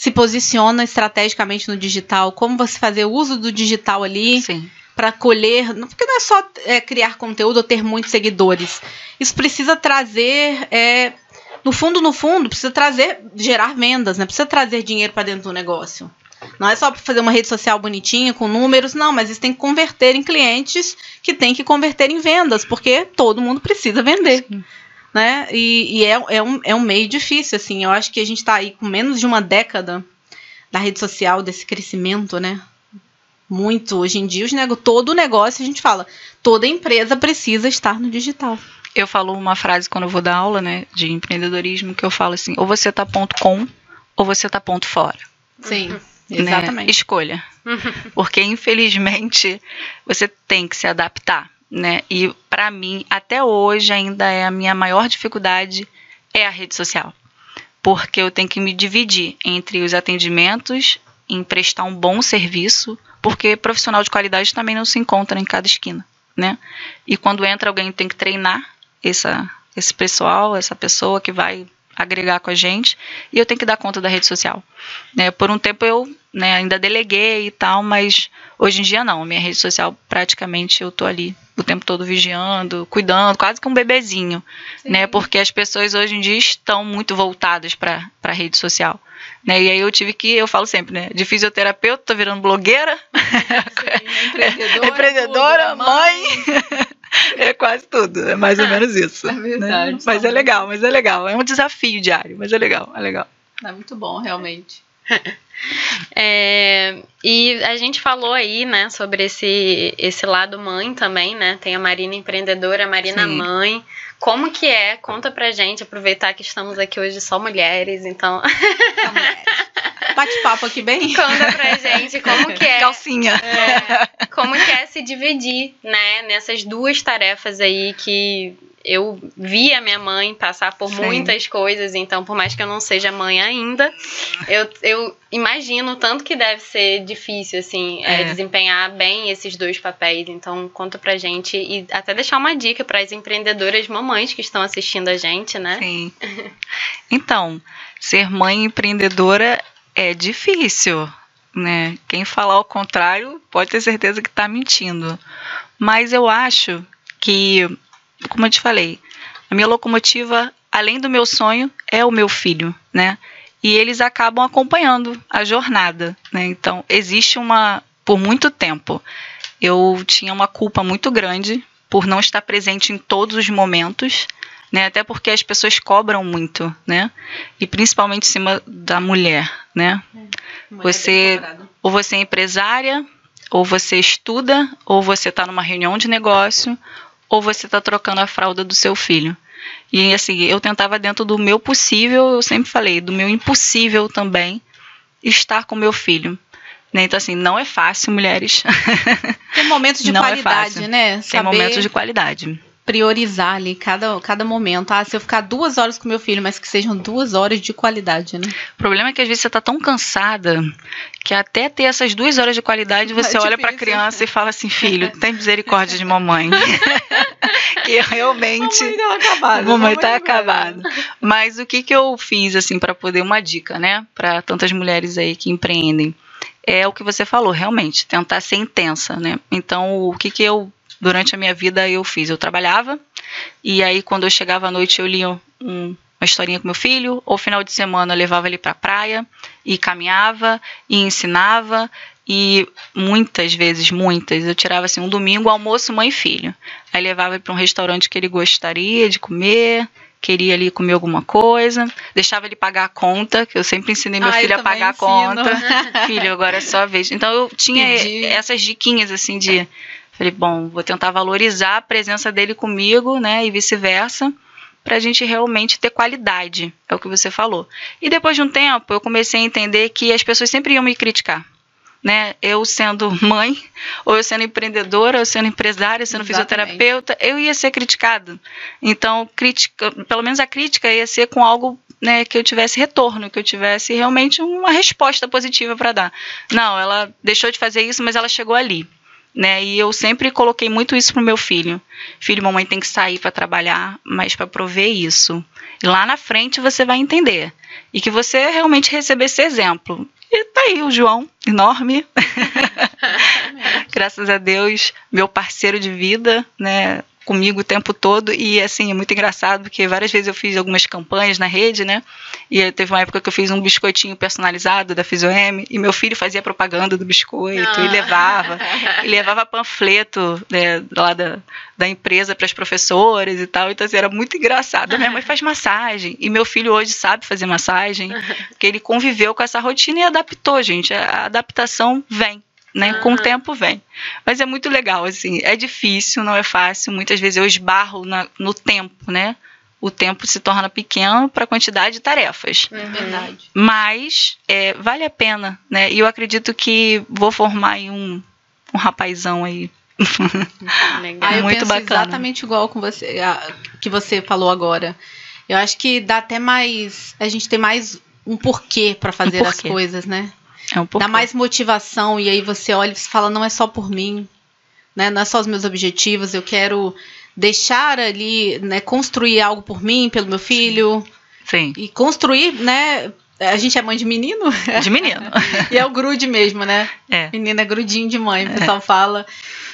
se posiciona estrategicamente no digital, como você fazer uso do digital ali para colher, porque não é só é, criar conteúdo ou ter muitos seguidores. Isso precisa trazer, é, no fundo, no fundo, precisa trazer, gerar vendas, né? Precisa trazer dinheiro para dentro do negócio. Não é só para fazer uma rede social bonitinha com números, não, mas isso tem que converter em clientes que tem que converter em vendas, porque todo mundo precisa vender. Sim. Né? E, e é, é, um, é um meio difícil, assim. Eu acho que a gente está aí com menos de uma década da rede social, desse crescimento, né? Muito. Hoje em dia, os nego, todo negócio, a gente fala, toda empresa precisa estar no digital. Eu falo uma frase quando eu vou dar aula, né, de empreendedorismo, que eu falo assim, ou você tá ponto com, ou você tá ponto fora. Sim. Né? Exatamente. Né? Escolha. <laughs> Porque, infelizmente, você tem que se adaptar. Né? E, para mim, até hoje, ainda é a minha maior dificuldade é a rede social. Porque eu tenho que me dividir entre os atendimentos, em prestar um bom serviço, porque profissional de qualidade também não se encontra em cada esquina. Né? E quando entra alguém, tem que treinar essa, esse pessoal, essa pessoa que vai agregar com a gente e eu tenho que dar conta da rede social. Né? Por um tempo eu né, ainda deleguei e tal, mas hoje em dia não. Minha rede social praticamente eu tô ali o tempo todo vigiando, cuidando, quase que um bebezinho, né? Porque as pessoas hoje em dia estão muito voltadas para a rede social. Né? E aí eu tive que, eu falo sempre, né? De fisioterapeuta, tô virando blogueira, Sim, empreendedora, <laughs> empreendedora mãe. <laughs> é quase tudo, é mais ou menos isso. É verdade. Né? Mas é legal, mas é legal. É um desafio diário, mas é legal, é legal. É muito bom, realmente. <laughs> É, e a gente falou aí, né, sobre esse, esse lado mãe também, né? Tem a Marina empreendedora, a Marina Sim. mãe. Como que é? Conta pra gente, aproveitar que estamos aqui hoje só mulheres, então. Bate-papo aqui bem. Conta pra gente como que é. Calcinha. É, como que é se dividir, né, nessas duas tarefas aí que eu vi a minha mãe passar por Sim. muitas coisas, então, por mais que eu não seja mãe ainda, eu, eu imagino tanto que deve ser difícil, assim, é. É, desempenhar bem esses dois papéis. Então, conta pra gente e até deixar uma dica para as empreendedoras mamães que estão assistindo a gente, né? Sim. Então, ser mãe empreendedora é difícil, né? Quem falar o contrário pode ter certeza que está mentindo. Mas eu acho que como eu te falei, a minha locomotiva, além do meu sonho, é o meu filho, né? E eles acabam acompanhando a jornada, né? Então, existe uma por muito tempo eu tinha uma culpa muito grande por não estar presente em todos os momentos, né? Até porque as pessoas cobram muito, né? E principalmente em cima da mulher, né? É, você ou você é empresária, ou você estuda, ou você está numa reunião de negócio, ou você está trocando a fralda do seu filho. E assim, eu tentava dentro do meu possível, eu sempre falei, do meu impossível também, estar com meu filho. Né? Então, assim, não é fácil, mulheres. Tem momentos de <laughs> não é qualidade, é né? Tem momentos de qualidade priorizar ali cada, cada momento. Ah, se eu ficar duas horas com meu filho, mas que sejam duas horas de qualidade, né? O problema é que às vezes você tá tão cansada que até ter essas duas horas de qualidade você <laughs> é olha para a criança e fala assim, filho, <laughs> tem misericórdia de mamãe. <laughs> que realmente mamãe tá acabada. Mamãe tá acabada. Mas o que que eu fiz assim para poder uma dica, né, para tantas mulheres aí que empreendem? É o que você falou, realmente, tentar ser intensa, né? Então, o que que eu durante a minha vida eu fiz. Eu trabalhava e aí quando eu chegava à noite eu lia um, uma historinha com meu filho, ou final de semana eu levava ele para a praia e caminhava e ensinava e muitas vezes, muitas, eu tirava assim um domingo almoço mãe e filho. Aí levava ele para um restaurante que ele gostaria de comer, queria ali comer alguma coisa, deixava ele pagar a conta, que eu sempre ensinei meu ah, filho a pagar ensino. a conta. <laughs> filho, agora é só a vez. Então eu tinha Entendi. essas diquinhas assim de Falei, bom, vou tentar valorizar a presença dele comigo, né, e vice-versa, para a gente realmente ter qualidade, é o que você falou. E depois de um tempo, eu comecei a entender que as pessoas sempre iam me criticar. Né? Eu sendo mãe, ou eu sendo empreendedora, ou sendo empresária, sendo Exatamente. fisioterapeuta, eu ia ser criticada. Então, crítica, pelo menos a crítica ia ser com algo né, que eu tivesse retorno, que eu tivesse realmente uma resposta positiva para dar. Não, ela deixou de fazer isso, mas ela chegou ali. Né? E eu sempre coloquei muito isso pro meu filho. Filho, mamãe tem que sair para trabalhar, mas para prover isso. E lá na frente você vai entender. E que você realmente receber esse exemplo. E tá aí o João, enorme. <laughs> Graças a Deus, meu parceiro de vida, né? Comigo o tempo todo e assim é muito engraçado porque várias vezes eu fiz algumas campanhas na rede, né? E teve uma época que eu fiz um biscoitinho personalizado da Fisioem e meu filho fazia propaganda do biscoito ah. e levava, e levava panfleto né, lá da, da empresa para as professoras e tal. Então assim, era muito engraçado. Minha mãe faz massagem e meu filho hoje sabe fazer massagem, porque ele conviveu com essa rotina e adaptou, gente. A adaptação vem né? Uhum. Com o tempo vem. Mas é muito legal, assim. É difícil, não é fácil. Muitas vezes eu esbarro na, no tempo, né? O tempo se torna pequeno para a quantidade de tarefas. Uhum. Verdade. Mas é, vale a pena, né? E eu acredito que vou formar um, um rapazão aí. Legal. <laughs> Ah, eu muito bacana. exatamente igual com você, a, que você falou agora. Eu acho que dá até mais. A gente tem mais um porquê para fazer um porquê. as coisas, né? É um Dá mais motivação e aí você olha e você fala, não é só por mim, né? Não é só os meus objetivos, eu quero deixar ali, né, construir algo por mim, pelo meu filho. Sim. E construir, né, a gente é mãe de menino? De menino. <laughs> e é o grude mesmo, né? É. Menina é grudinho de mãe, o pessoal é. fala.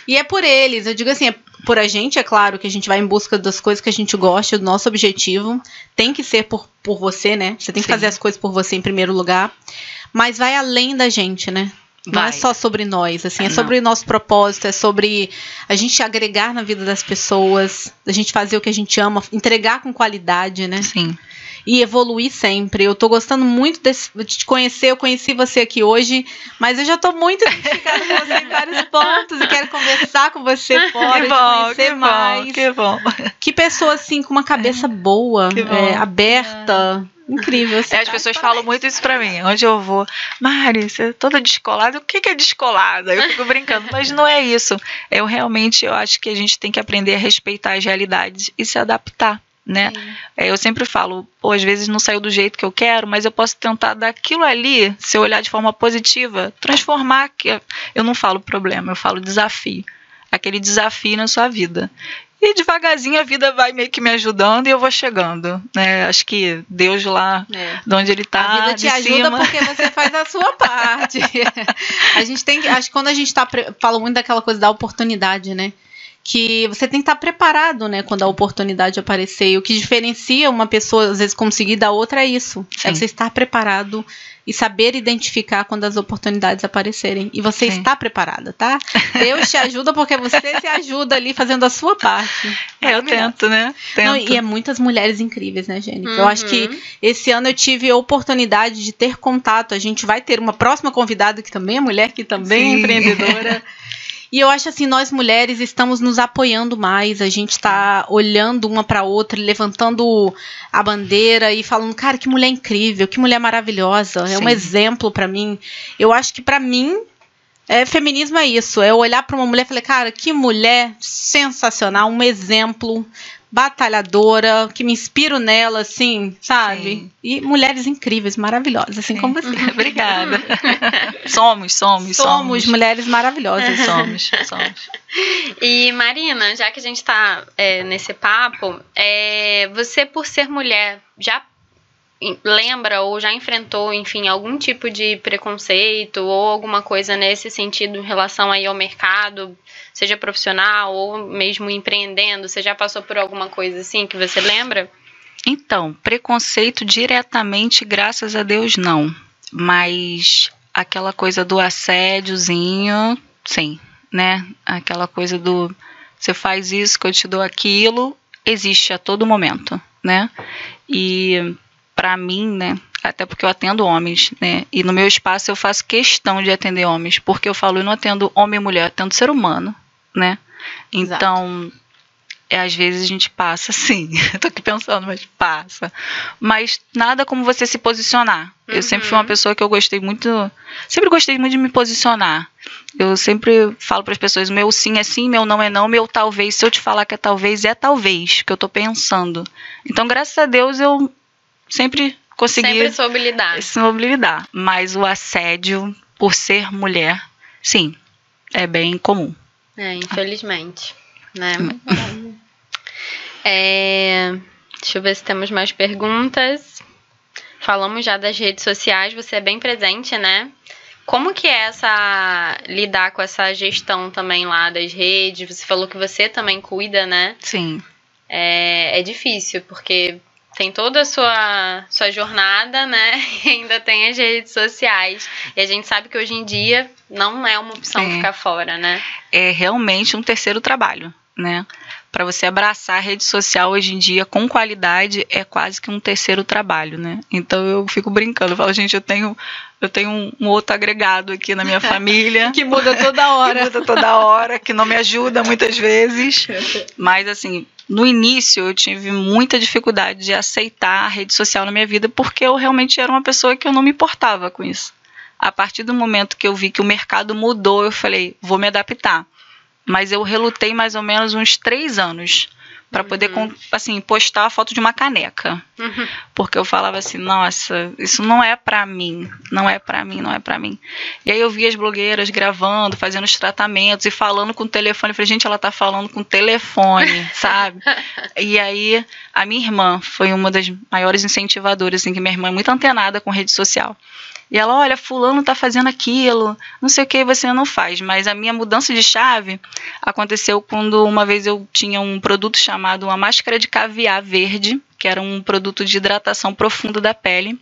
E é por eles, eu digo assim, é por a gente, é claro que a gente vai em busca das coisas que a gente gosta, do nosso objetivo. Tem que ser por, por você, né? Você tem que Sim. fazer as coisas por você em primeiro lugar mas vai além da gente, né? Não é só sobre nós, assim, é, é sobre o nosso propósito, é sobre a gente agregar na vida das pessoas, a gente fazer o que a gente ama, entregar com qualidade, né? Sim. E evoluir sempre. Eu tô gostando muito desse, de te conhecer, eu conheci você aqui hoje, mas eu já tô muito identificada com você em vários <laughs> pontos e quero conversar com você fora, que bom, conhecer que mais. Bom, que bom. Que pessoa, assim, com uma cabeça boa, é, aberta. É Incrível. É, as pessoas falam muito isso pra mim. Onde eu vou, Mari, você é toda descolada. O que, que é descolada? Eu fico brincando, mas não é isso. Eu realmente eu acho que a gente tem que aprender a respeitar as realidades e se adaptar. Né? É, eu sempre falo, pô, às vezes não saiu do jeito que eu quero, mas eu posso tentar daquilo ali, se eu olhar de forma positiva, transformar. Que eu não falo problema, eu falo desafio aquele desafio na sua vida. E devagarzinho a vida vai meio que me ajudando e eu vou chegando, né? Acho que Deus lá, é. de onde ele está. A vida te ajuda cima. porque você faz a sua <laughs> parte. <laughs> a gente tem que, acho que quando a gente está fala muito daquela coisa da oportunidade, né? Que você tem que estar preparado, né, quando a oportunidade aparecer. E o que diferencia uma pessoa, às vezes, conseguir da outra é isso. É Sim. É você estar preparado e saber identificar quando as oportunidades aparecerem. E você Sim. está preparada, tá? Deus te ajuda porque você se ajuda ali fazendo a sua parte. É, eu tento, né? Tento. Não, e é muitas mulheres incríveis, né, Jennifer? Uhum. Eu acho que uhum. esse ano eu tive a oportunidade de ter contato. A gente vai ter uma próxima convidada que também é mulher, que também é Sim. é empreendedora. <laughs> E eu acho assim, nós mulheres estamos nos apoiando mais, a gente está olhando uma para outra, levantando a bandeira e falando, cara, que mulher incrível, que mulher maravilhosa, Sim. é um exemplo para mim. Eu acho que para mim é, feminismo é isso, é olhar para uma mulher e falar, cara, que mulher sensacional, um exemplo batalhadora, que me inspiro nela, assim, sabe? Sim. E mulheres incríveis, maravilhosas, assim Sim. como você. <laughs> Obrigada. somos, somos, somos. Somos mulheres maravilhosas. somos, somos. E Marina, já que a gente está é, nesse papo, é, você por ser mulher, já lembra ou já enfrentou, enfim, algum tipo de preconceito ou alguma coisa nesse sentido em relação aí ao mercado, seja profissional ou mesmo empreendendo? Você já passou por alguma coisa assim que você lembra? Então, preconceito diretamente, graças a Deus, não. Mas aquela coisa do assédiozinho, sim, né? Aquela coisa do você faz isso que eu te dou aquilo, existe a todo momento, né? E para mim, né? Até porque eu atendo homens, né? E no meu espaço eu faço questão de atender homens, porque eu falo, eu não atendo homem e mulher, eu atendo ser humano, né? Então, é, às vezes a gente passa <laughs> assim. Tô aqui pensando, mas passa. Mas nada como você se posicionar. Uhum. Eu sempre fui uma pessoa que eu gostei muito. Sempre gostei muito de me posicionar. Eu sempre falo para as pessoas: meu sim é sim, meu não é não, meu talvez. Se eu te falar que é talvez, é talvez, que eu tô pensando. Então, graças a Deus, eu sempre consegui. Sempre soube lidar. Soube lidar. Mas o assédio, por ser mulher, sim, é bem comum. É, infelizmente, né? <laughs> É, deixa eu ver se temos mais perguntas. Falamos já das redes sociais, você é bem presente, né? Como que é essa lidar com essa gestão também lá das redes? Você falou que você também cuida, né? Sim. É, é difícil, porque tem toda a sua, sua jornada, né? <laughs> E ainda tem as redes sociais. E a gente sabe que hoje em dia não é uma opção é. ficar fora, né? É realmente um terceiro trabalho, né? para você abraçar a rede social hoje em dia com qualidade é quase que um terceiro trabalho, né? Então eu fico brincando, eu falo, gente, eu tenho eu tenho um, um outro agregado aqui na minha família <laughs> que muda toda <laughs> hora, que muda toda hora, que não me ajuda muitas vezes, mas assim no início eu tive muita dificuldade de aceitar a rede social na minha vida porque eu realmente era uma pessoa que eu não me importava com isso. A partir do momento que eu vi que o mercado mudou, eu falei, vou me adaptar mas eu relutei mais ou menos uns três anos para uhum. poder assim postar a foto de uma caneca. Uhum. porque eu falava assim nossa isso não é para mim não é para mim não é para mim. E aí eu vi as blogueiras gravando fazendo os tratamentos e falando com o telefone. Eu falei gente ela tá falando com o telefone <laughs> sabe? E aí a minha irmã foi uma das maiores incentivadoras assim que minha irmã é muito antenada com rede social e ela, olha, fulano tá fazendo aquilo, não sei o que você não faz. Mas a minha mudança de chave aconteceu quando uma vez eu tinha um produto chamado uma máscara de caviar verde, que era um produto de hidratação profunda da pele.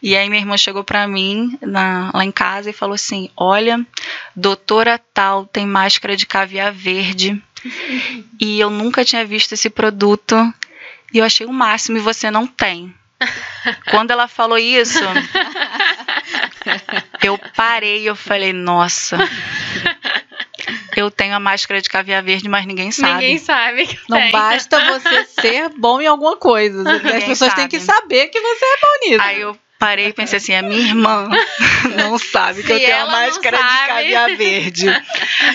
E aí minha irmã chegou para mim na, lá em casa e falou assim: "Olha, doutora tal tem máscara de caviar verde. <laughs> e eu nunca tinha visto esse produto e eu achei o máximo e você não tem". Quando ela falou isso, eu parei e eu falei, nossa. Eu tenho a máscara de caviar verde, mas ninguém sabe. Ninguém sabe. Não tem. basta você ser bom em alguma coisa. Ninguém As pessoas sabe. têm que saber que você é bom nisso. Aí eu parei e pensei assim: a minha irmã não sabe que eu tenho a máscara de caviar verde.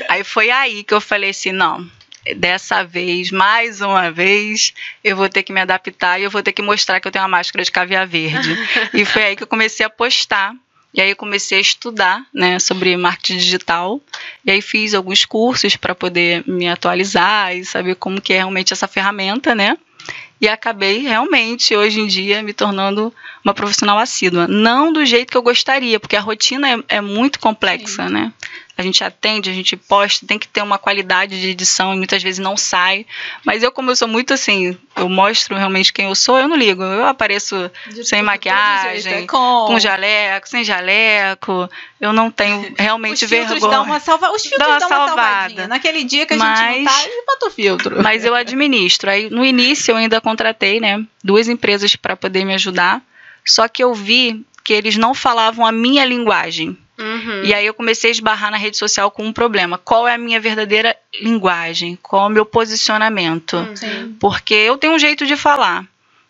Aí foi aí que eu falei assim: não, dessa vez, mais uma vez, eu vou ter que me adaptar e eu vou ter que mostrar que eu tenho uma máscara de caviar verde. e foi aí que eu comecei a postar. E aí eu comecei a estudar, né, sobre marketing digital. E aí fiz alguns cursos para poder me atualizar e saber como que é realmente essa ferramenta, né? E acabei realmente hoje em dia me tornando uma profissional assídua. Não do jeito que eu gostaria, porque a rotina é, é muito complexa, Sim. né? A gente atende, a gente posta, tem que ter uma qualidade de edição e muitas vezes não sai. Mas eu, como eu sou muito assim, eu mostro realmente quem eu sou, eu não ligo. Eu apareço de sem maquiagem, jeito, é com... com jaleco, sem jaleco. Eu não tenho <laughs> realmente Os vergonha. Dão uma salva... Os filtros dão uma, dão uma salvada. Naquele dia que a mas, gente não tá, ele bota o filtro. Mas eu administro. Aí no início eu ainda contratei, né, duas empresas para poder me ajudar. Só que eu vi que eles não falavam a minha linguagem. Uhum. E aí eu comecei a esbarrar na rede social com um problema. Qual é a minha verdadeira linguagem? Qual é o meu posicionamento? Uhum. Porque eu tenho um jeito de falar,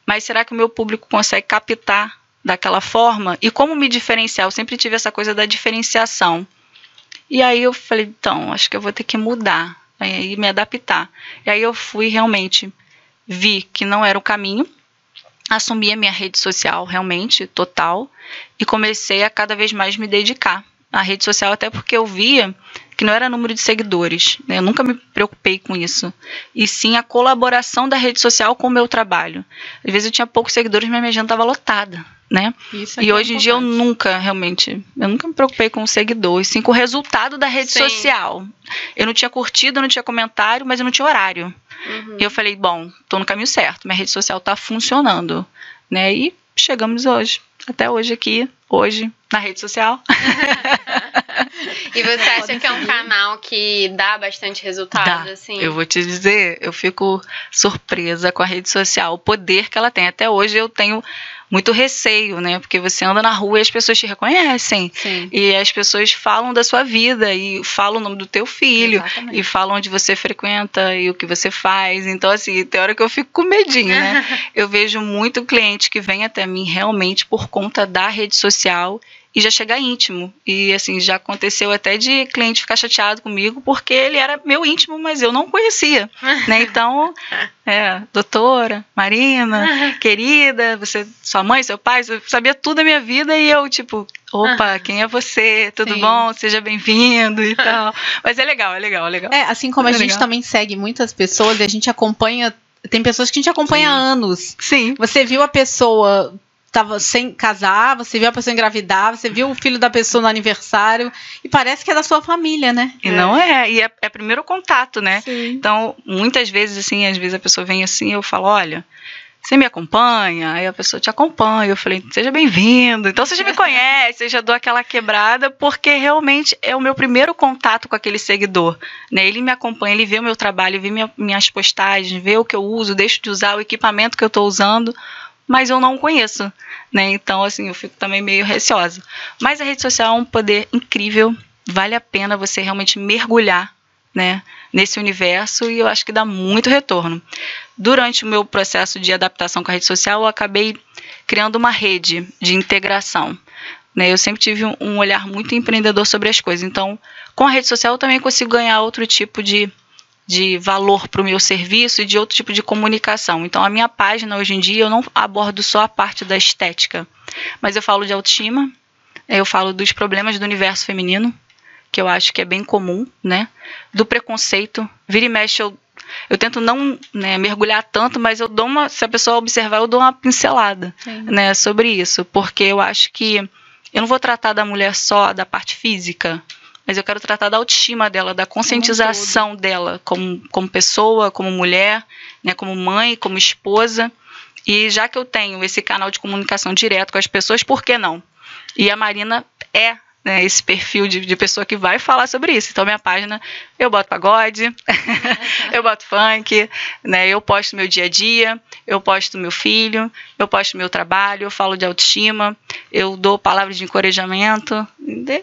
mas será que o meu público consegue captar daquela forma? E como me diferenciar? Eu sempre tive essa coisa da diferenciação. E aí eu falei, então, acho que eu vou ter que mudar e me adaptar. E aí eu fui realmente, vi que não era o caminho, assumi a minha rede social realmente, total, e comecei a cada vez mais me dedicar à rede social, até porque eu via que não era número de seguidores, né? eu nunca me preocupei com isso, e sim a colaboração da rede social com o meu trabalho. Às vezes eu tinha poucos seguidores, mas minha agenda estava lotada. Né? e é hoje é em dia eu nunca, realmente, eu nunca me preocupei com o seguidor, e sim com o resultado da rede sim. social. Eu não tinha curtido, eu não tinha comentário, mas eu não tinha horário. Uhum. E eu falei, bom, estou no caminho certo, minha rede social está funcionando, né? E chegamos hoje, até hoje aqui, hoje, na rede social. <laughs> e você acha que é um canal que dá bastante resultado, dá. assim? Eu vou te dizer, eu fico surpresa com a rede social, o poder que ela tem. Até hoje eu tenho muito receio, né? Porque você anda na rua e as pessoas te reconhecem. Sim. E as pessoas falam da sua vida e falam o nome do teu filho Exatamente. e falam onde você frequenta e o que você faz. Então, assim, tem hora que eu fico com medinho, né? <laughs> eu vejo muito cliente que vem até mim realmente por conta da rede social e já chegar íntimo. E assim, já aconteceu até de cliente ficar chateado comigo porque ele era meu íntimo, mas eu não conhecia. <laughs> né? Então, é, doutora, Marina, <laughs> querida, você, sua mãe, seu pai, você sabia tudo da minha vida e eu, tipo, opa, quem é você? Tudo Sim. bom? Seja bem-vindo e <laughs> tal. Mas é legal, é legal, é legal. É, assim como é a gente legal. também segue muitas pessoas e a gente acompanha tem pessoas que a gente acompanha Sim. há anos. Sim. Você viu a pessoa tava sem casar, você viu a pessoa engravidar, você viu o filho da pessoa no aniversário e parece que é da sua família, né? E não é, e é, é primeiro contato, né? Sim. Então, muitas vezes, assim, às vezes a pessoa vem assim, eu falo, olha, você me acompanha? Aí a pessoa te acompanha. Eu falei, seja bem-vindo. Então você já me <laughs> conhece, eu já dou aquela quebrada, porque realmente é o meu primeiro contato com aquele seguidor. Né? Ele me acompanha, ele vê o meu trabalho, vê minha, minhas postagens, vê o que eu uso, deixo de usar o equipamento que eu estou usando mas eu não conheço, né? Então, assim, eu fico também meio receosa. Mas a rede social é um poder incrível, vale a pena você realmente mergulhar, né, nesse universo e eu acho que dá muito retorno. Durante o meu processo de adaptação com a rede social, eu acabei criando uma rede de integração. Né? Eu sempre tive um olhar muito empreendedor sobre as coisas. Então, com a rede social, eu também consigo ganhar outro tipo de de valor para o meu serviço e de outro tipo de comunicação. Então, a minha página hoje em dia eu não abordo só a parte da estética, mas eu falo de autoestima, eu falo dos problemas do universo feminino, que eu acho que é bem comum, né? Do preconceito. Vira e mexe, eu, eu tento não né, mergulhar tanto, mas eu dou uma. Se a pessoa observar, eu dou uma pincelada né, sobre isso, porque eu acho que eu não vou tratar da mulher só da parte física mas eu quero tratar da autoestima dela, da conscientização dela como, como pessoa, como mulher, né, como mãe, como esposa. E já que eu tenho esse canal de comunicação direto com as pessoas, por que não? E a Marina é né, esse perfil de, de, pessoa que vai falar sobre isso. Então, minha página, eu boto pagode, <laughs> eu boto funk, né, eu posto meu dia a dia, eu posto meu filho, eu posto meu trabalho, eu falo de autoestima, eu dou palavras de encorajamento.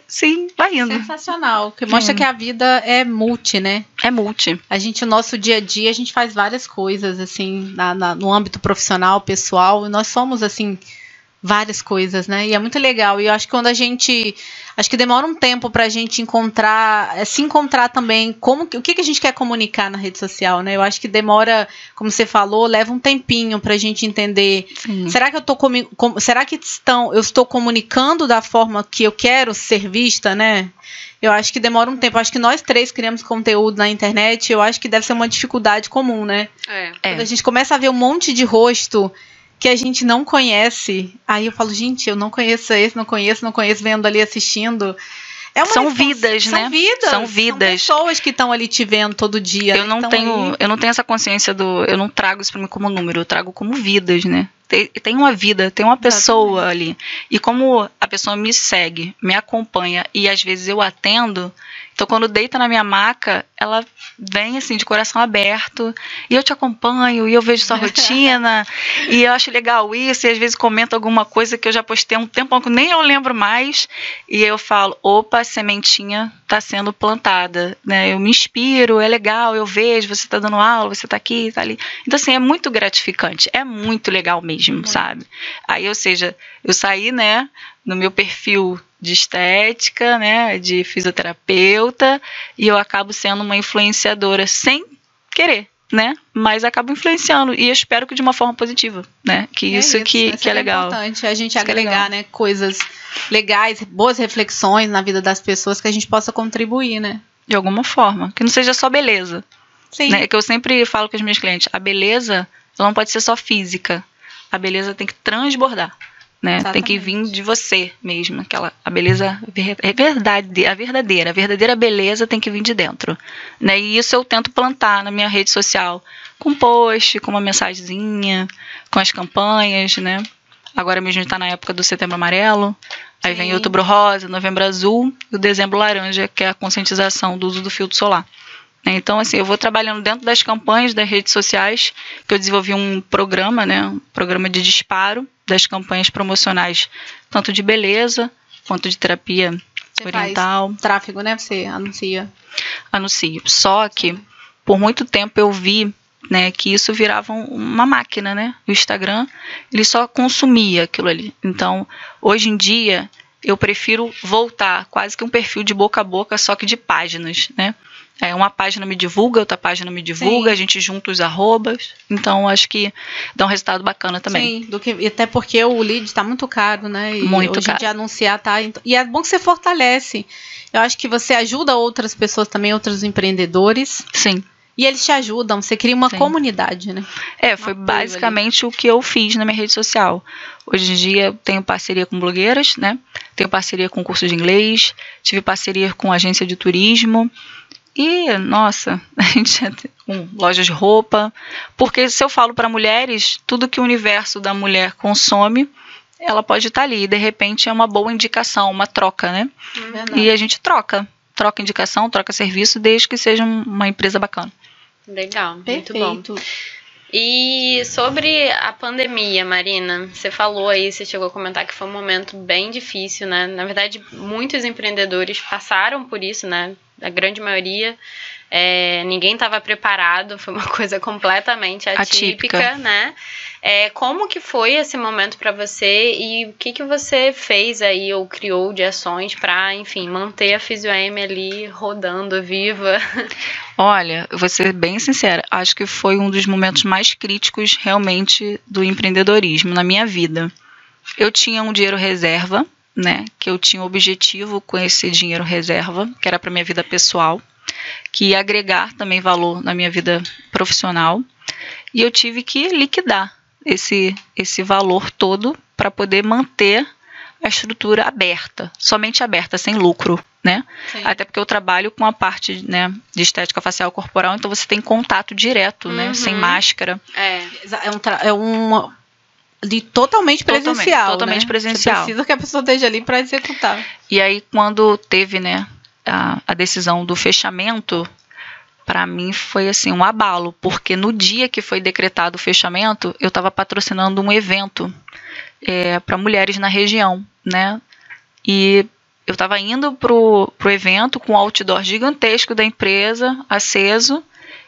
Sim, vai indo. Sensacional, que mostra Sim. que a vida é multi, né? É multi. A gente, o nosso dia a dia, a gente faz várias coisas, assim, na, na, no âmbito profissional, pessoal, e nós somos, assim, várias coisas, né? E é muito legal. E eu acho que quando a gente. Acho que demora um tempo para a gente encontrar, é, se encontrar também como o que, que a gente quer comunicar na rede social, né? Eu acho que demora, como você falou, leva um tempinho para a gente entender. Sim. Será que eu tô com, será que estão, eu estou comunicando da forma que eu quero ser vista, né? Eu acho que demora um tempo. Eu acho que nós três criamos conteúdo na internet. Eu acho que deve ser uma dificuldade comum, né? É. Quando é. a gente começa a ver um monte de rosto que a gente não conhece. Aí eu falo, gente, eu não conheço esse, não conheço, não conheço, vendo ali assistindo. É são vidas, são né? Vidas, são vidas. São pessoas que estão ali te vendo todo dia. Eu não tenho, ali. eu não tenho essa consciência do, eu não trago isso para mim como número, eu trago como vidas, né? Tem, tem uma vida, tem uma pessoa Exatamente. ali. E como a pessoa me segue, me acompanha e às vezes eu atendo, então, quando deita na minha maca, ela vem assim, de coração aberto, e eu te acompanho, e eu vejo sua rotina, <laughs> e eu acho legal isso, e às vezes comento alguma coisa que eu já postei há um tempo que nem eu lembro mais, e eu falo: opa, a sementinha está sendo plantada, né? Eu me inspiro, é legal, eu vejo, você está dando aula, você está aqui, está ali. Então, assim, é muito gratificante, é muito legal mesmo, sabe? Aí, ou seja, eu saí, né, no meu perfil de estética, né, de fisioterapeuta, e eu acabo sendo uma influenciadora sem querer, né? Mas acabo influenciando e espero que de uma forma positiva, né? Que é isso, isso que, que é, é legal. É importante a gente isso é agregar, é né, coisas legais, boas reflexões na vida das pessoas que a gente possa contribuir, né? De alguma forma, que não seja só beleza. Sim. Né? Que eu sempre falo com os meus clientes, a beleza não pode ser só física. A beleza tem que transbordar né? Tem que vir de você mesmo, aquela a beleza é verdade, a verdadeira, a verdadeira beleza tem que vir de dentro, né? E isso eu tento plantar na minha rede social, com post, com uma mensagenzinha, com as campanhas, né? Agora mesmo está na época do Setembro Amarelo, aí Sim. vem Outubro Rosa, Novembro Azul e o Dezembro Laranja, que é a conscientização do uso do filtro solar. Né? Então, assim, eu vou trabalhando dentro das campanhas das redes sociais, que eu desenvolvi um programa, né, um programa de disparo das campanhas promocionais, tanto de beleza quanto de terapia Você oriental. tráfego, né? Você anuncia. Anuncio. Só que por muito tempo eu vi né, que isso virava uma máquina, né? O Instagram, ele só consumia aquilo ali. Então, hoje em dia, eu prefiro voltar quase que um perfil de boca a boca, só que de páginas, né? É, uma página me divulga, outra página me divulga, Sim. a gente junta os arrobas. Então, acho que dá um resultado bacana também. Sim, do que, até porque o lead está muito caro, né? E muito hoje caro. de anunciar tá. E é bom que você fortalece. Eu acho que você ajuda outras pessoas também, outros empreendedores. Sim. E eles te ajudam, você cria uma Sim. comunidade, né? É, foi basicamente o que eu fiz na minha rede social. Hoje em dia eu tenho parceria com blogueiras, né? Tenho parceria com curso de inglês, tive parceria com agência de turismo. E, nossa, <laughs> a gente com lojas de roupa. Porque se eu falo para mulheres, tudo que o universo da mulher consome, ela pode estar tá ali. E de repente é uma boa indicação, uma troca, né? Verdade. E a gente troca. Troca indicação, troca serviço, desde que seja uma empresa bacana. Legal, Perfeito. muito bom. E sobre a pandemia, Marina, você falou aí, você chegou a comentar que foi um momento bem difícil, né? Na verdade, muitos empreendedores passaram por isso, né? A grande maioria. É, ninguém estava preparado, foi uma <laughs> coisa completamente atípica, atípica. né? É, como que foi esse momento para você e o que, que você fez aí ou criou de ações para, enfim, manter a Fisioem ali rodando, viva? <laughs> Olha, vou ser bem sincera, acho que foi um dos momentos mais críticos realmente do empreendedorismo na minha vida. Eu tinha um dinheiro reserva, né, que eu tinha um objetivo com esse dinheiro reserva, que era para minha vida pessoal, que ia agregar também valor na minha vida profissional, e eu tive que liquidar esse, esse valor todo para poder manter a estrutura aberta, somente aberta, sem lucro, né? Sim. Até porque eu trabalho com a parte né, de estética facial corporal, então você tem contato direto, né? uhum. né? Sem máscara. É, é, um é uma de totalmente presencial. Totalmente, totalmente né? presencial. Você precisa que a pessoa esteja ali para executar. E aí, quando teve, né, a, a decisão do fechamento, para mim foi assim um abalo, porque no dia que foi decretado o fechamento, eu estava patrocinando um evento é, para mulheres na região, né? E eu estava indo pro, pro evento com um outdoor gigantesco da empresa aceso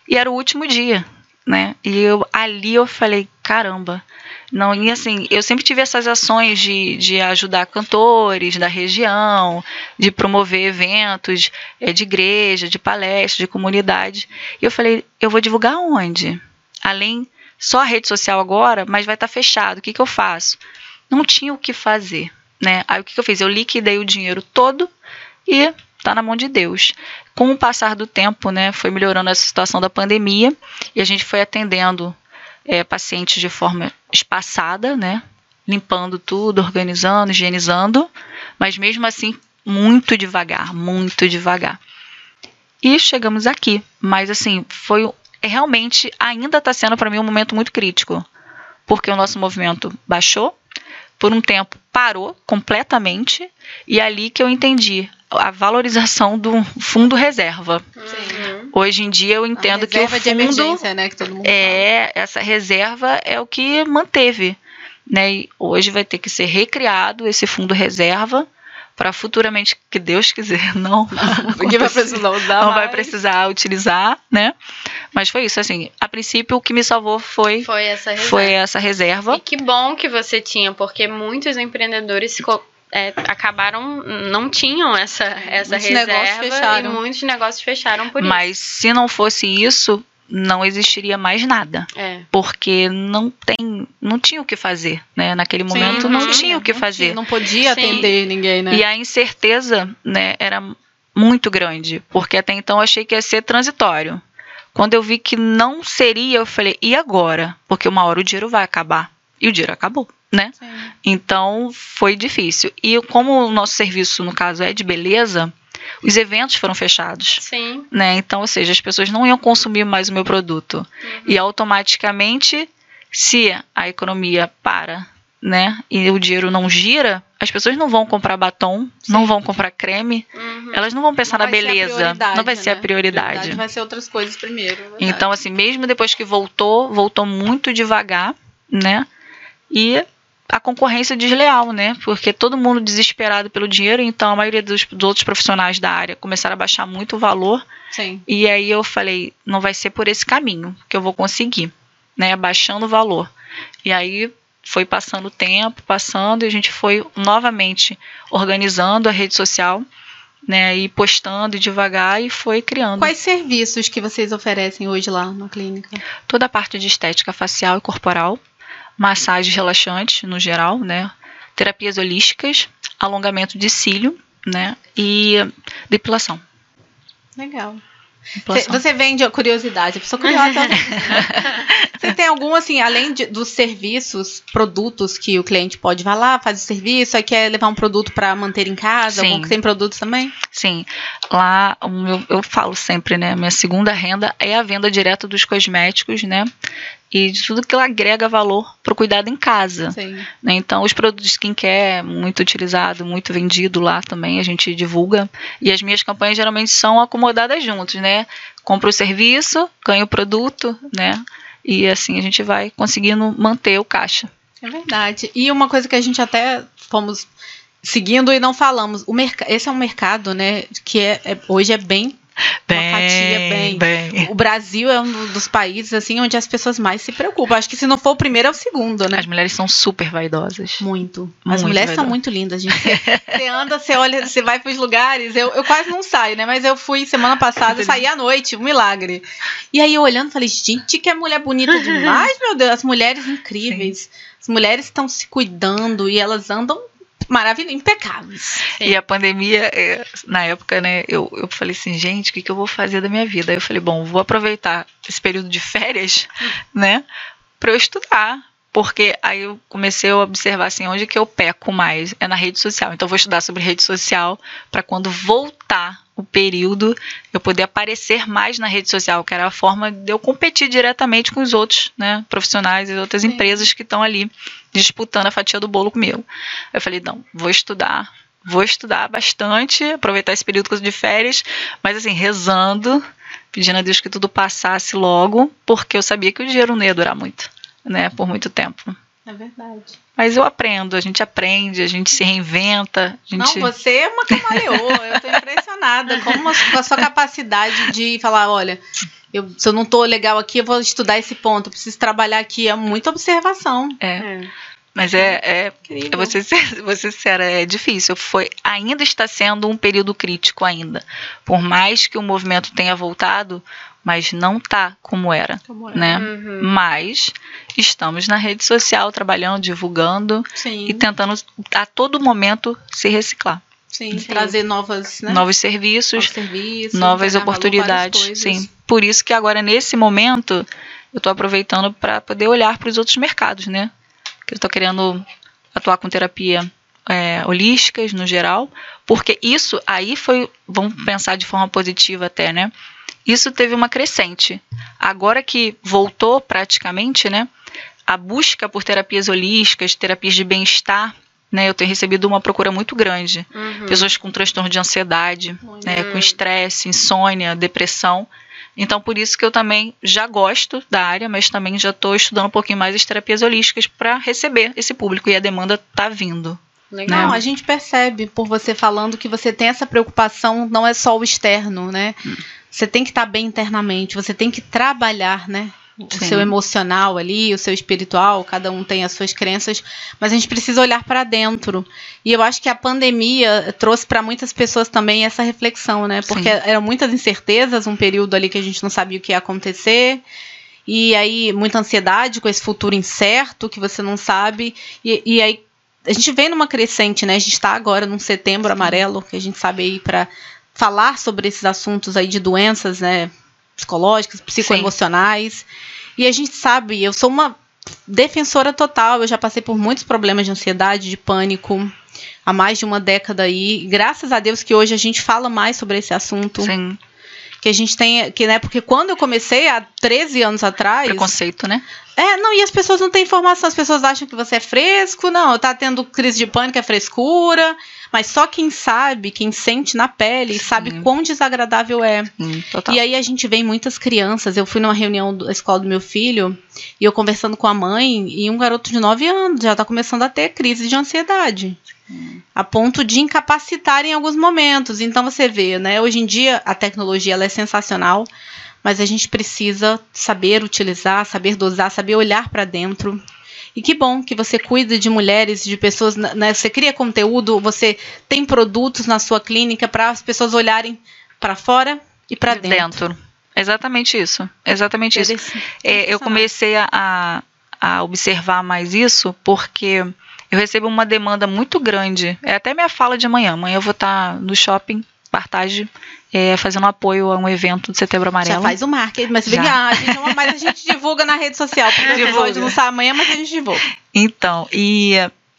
e era o último dia, né? E eu ali eu falei, caramba, não, e assim, eu sempre tive essas ações de, de ajudar cantores da região, de promover eventos é, de igreja, de palestra, de comunidade. E eu falei, eu vou divulgar onde? Além, só a rede social agora, mas vai estar tá fechado. O que, que eu faço? Não tinha o que fazer, né? Aí o que, que eu fiz? Eu liquidei o dinheiro todo e está na mão de Deus. Com o passar do tempo, né, foi melhorando essa situação da pandemia e a gente foi atendendo é, pacientes de forma espaçada, né? Limpando tudo, organizando, higienizando, mas mesmo assim muito devagar, muito devagar. E chegamos aqui, mas assim, foi realmente ainda está sendo para mim um momento muito crítico, porque o nosso movimento baixou, por um tempo parou completamente e é ali que eu entendi a valorização do fundo reserva. Uhum. Hoje em dia eu entendo que o fundo de emergência, né, que todo mundo é fala. essa reserva é o que manteve, né? E hoje vai ter que ser recriado esse fundo reserva para futuramente, que Deus quiser, <laughs> não, <laughs> Ninguém vai precisar usar não mais. vai precisar utilizar, né? Mas foi isso, assim, a princípio o que me salvou foi foi essa reserva. Foi essa reserva. E que bom que você tinha, porque muitos empreendedores é, acabaram não tinham essa essa muitos reserva e muitos negócios fecharam por Mas isso. se não fosse isso, não existiria mais nada. É. Porque não tem, não tinha o que fazer, né? Naquele momento Sim, não, tinha o que fazer. Tinha, não podia Sim. atender ninguém, né? E a incerteza, né, era muito grande, porque até então eu achei que ia ser transitório. Quando eu vi que não seria, eu falei, e agora? Porque uma hora o dinheiro vai acabar. E o dinheiro acabou né? Sim. Então foi difícil. E como o nosso serviço, no caso, é de beleza, os eventos foram fechados. Sim. Né? Então, ou seja, as pessoas não iam consumir mais o meu produto. Uhum. E automaticamente, se a economia para, né, e o dinheiro não gira, as pessoas não vão comprar batom, Sim. não vão comprar creme, uhum. elas não vão pensar não na beleza, não vai ser a prioridade. Né? prioridade. Vai ser outras coisas primeiro. É então, assim, mesmo depois que voltou, voltou muito devagar, né? E a concorrência desleal, né? Porque todo mundo desesperado pelo dinheiro, então a maioria dos, dos, outros profissionais da área começaram a baixar muito o valor. Sim. E aí eu falei, não vai ser por esse caminho que eu vou conseguir, né? Baixando o valor. E aí foi passando o tempo, passando, e a gente foi novamente organizando a rede social, né, e postando devagar e foi criando. Quais serviços que vocês oferecem hoje lá na clínica? Toda a parte de estética facial e corporal, massagens relaxantes no geral, né, terapias holísticas, alongamento de cílio, né, e depilação. Legal. Você vende a curiosidade, a pessoa curiosa. <laughs> você tem algum, assim, além de, dos serviços, produtos que o cliente pode vai lá, faz o serviço, aí quer levar um produto para manter em casa? Sim. Algum, tem produtos também? Sim. Lá, eu, eu falo sempre, né? Minha segunda renda é a venda direta dos cosméticos, né? E de tudo que ela agrega valor para o cuidado em casa. Né? Então, os produtos de skincare, muito utilizado, muito vendido lá também, a gente divulga. E as minhas campanhas geralmente são acomodadas juntos, né? Compro o serviço, ganho o produto, né? E assim a gente vai conseguindo manter o caixa. É verdade. E uma coisa que a gente até fomos seguindo e não falamos, o esse é um mercado, né, que é, é hoje é bem Bem, uma fatia bem. bem. O Brasil é um dos países assim onde as pessoas mais se preocupam. Acho que se não for o primeiro é o segundo, né? As mulheres são super vaidosas. Muito. As muito mulheres vaidosas. são muito lindas, gente. <laughs> Você anda, você olha, você vai para os lugares. Eu, eu quase não saio, né? Mas eu fui semana passada, eu saí à noite, um milagre. E aí eu olhando, falei, gente, que mulher bonita demais, <laughs> meu Deus. As mulheres incríveis. Sim. As mulheres estão se cuidando e elas andam maravilhosos, impecáveis. E a pandemia, é, na época, né, eu, eu falei assim, gente, o que, que eu vou fazer da minha vida? Aí eu falei, bom, vou aproveitar esse período de férias, né, para eu estudar. Porque aí eu comecei a observar assim, onde que eu peco mais é na rede social. Então eu vou estudar sobre rede social para quando voltar o período eu poder aparecer mais na rede social, que era a forma de eu competir diretamente com os outros né, profissionais e outras Sim. empresas que estão ali disputando a fatia do bolo comigo. Eu falei, não, vou estudar, vou estudar bastante, aproveitar esse período de férias, mas assim, rezando, pedindo a Deus que tudo passasse logo, porque eu sabia que o dinheiro não ia durar muito, né, por muito tempo. É verdade. Mas eu aprendo, a gente aprende, a gente se reinventa. Gente... Não, você é uma camaleoa, eu tô impressionada com, com a sua capacidade de falar, olha, eu, se eu não tô legal aqui, eu vou estudar esse ponto, eu preciso trabalhar aqui, é muita observação. É. é. Mas é, é, é você ser, <laughs> você sincera, é difícil. Foi, ainda está sendo um período crítico ainda. Por mais que o movimento tenha voltado, mas não tá como era, como era. né? Uhum. Mas estamos na rede social trabalhando, divulgando Sim. e tentando a todo momento se reciclar. Sim, sim. trazer novas, né? novos serviços, novos serviços novas oportunidades. Sim. Por isso que agora nesse momento eu estou aproveitando para poder olhar para os outros mercados, né? Que eu estou querendo atuar com terapia é, holísticas no geral, porque isso aí foi, vamos pensar de forma positiva até, né? isso teve uma crescente. Agora que voltou praticamente, né, a busca por terapias holísticas, terapias de bem-estar, né, eu tenho recebido uma procura muito grande. Uhum. Pessoas com transtorno de ansiedade, né, com estresse, insônia, depressão. Então, por isso que eu também já gosto da área, mas também já estou estudando um pouquinho mais as terapias holísticas para receber esse público e a demanda está vindo. Legal. Não, a gente percebe por você falando que você tem essa preocupação, não é só o externo, né? Hum. Você tem que estar tá bem internamente, você tem que trabalhar, né? O Sim. seu emocional ali, o seu espiritual, cada um tem as suas crenças, mas a gente precisa olhar para dentro. E eu acho que a pandemia trouxe para muitas pessoas também essa reflexão, né? Porque Sim. eram muitas incertezas, um período ali que a gente não sabia o que ia acontecer. E aí, muita ansiedade com esse futuro incerto que você não sabe. E, e aí, a gente vem numa crescente, né? A gente está agora num setembro amarelo, que a gente sabe aí para falar sobre esses assuntos aí de doenças, né, psicológicas, psicoemocionais. E a gente sabe, eu sou uma defensora total, eu já passei por muitos problemas de ansiedade, de pânico, há mais de uma década aí. Graças a Deus que hoje a gente fala mais sobre esse assunto. Sim. Que a gente tem, que né, porque quando eu comecei há 13 anos atrás, preconceito, né? É, não, e as pessoas não têm informação, as pessoas acham que você é fresco, não, tá tendo crise de pânico, é frescura. Mas só quem sabe, quem sente na pele, Sim. sabe quão desagradável é. Hum, e aí a gente vê muitas crianças. Eu fui numa reunião da escola do meu filho e eu conversando com a mãe e um garoto de 9 anos já está começando a ter crise de ansiedade. Hum. A ponto de incapacitar em alguns momentos. Então você vê, né? Hoje em dia a tecnologia ela é sensacional, mas a gente precisa saber utilizar, saber dosar, saber olhar para dentro E que bom que você cuida de mulheres, de pessoas, né? Você cria conteúdo, você tem produtos na sua clínica para as pessoas olharem para fora e para dentro. dentro. Exatamente isso. Exatamente isso. É, eu comecei a, a observar mais isso porque eu recebo uma demanda muito grande. É até minha fala de amanhã. Amanhã eu vou estar no shopping Partage é, fazendo apoio a um evento do Setembro Amarelo. Já faz o marketing, mas vem a gente, mas a gente <laughs> divulga na rede social, porque a gente pode lançar amanhã, mas a gente divulga. Então, e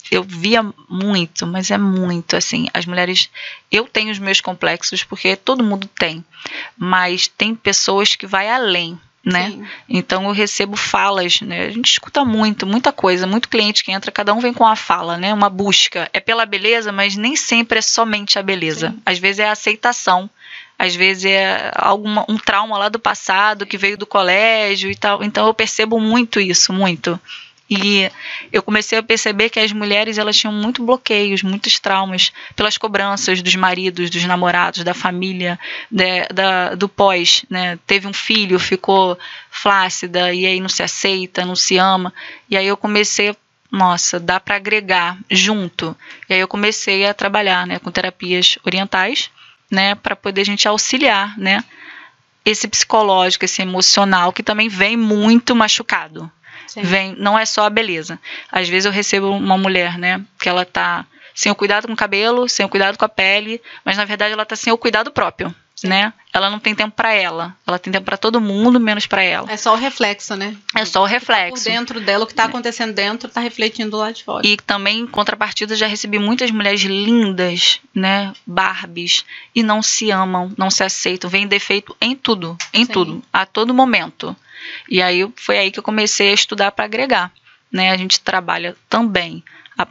eu via muito, mas é muito assim. As mulheres, eu tenho os meus complexos porque todo mundo tem, mas tem pessoas que vai além. Né? Sim. Então eu recebo falas, né? A gente escuta muito, muita coisa, muito cliente que entra, cada um vem com uma fala, né? Uma busca. É pela beleza, mas nem sempre é somente a beleza. Sim. Às vezes é a aceitação às vezes é alguma, um trauma lá do passado que veio do colégio e tal. Então eu percebo muito isso, muito. E eu comecei a perceber que as mulheres elas tinham muito bloqueios, muitos traumas pelas cobranças dos maridos, dos namorados, da família, né, da, do pós. Né? Teve um filho, ficou flácida e aí não se aceita, não se ama. E aí eu comecei, nossa, dá para agregar junto. E aí eu comecei a trabalhar né, com terapias orientais, né, para poder a gente auxiliar, né, esse psicológico, esse emocional que também vem muito machucado. Sim. Vem, não é só a beleza. Às vezes eu recebo uma mulher, né, que ela tá sem o cuidado com o cabelo, sem o cuidado com a pele, mas na verdade ela tá sem o cuidado próprio, Sim. né? Ela não tem tempo para ela. Ela tem tempo para todo mundo, menos para ela. É só o reflexo, né? É só o reflexo. Por dentro dela, o que tá é. acontecendo dentro tá refletindo lá de fora. E também, em contrapartida, já recebi muitas mulheres lindas, né? Barbies, e não se amam, não se aceitam, vem defeito em tudo, em Sim. tudo, a todo momento. E aí foi aí que eu comecei a estudar para agregar. Né? A gente trabalha também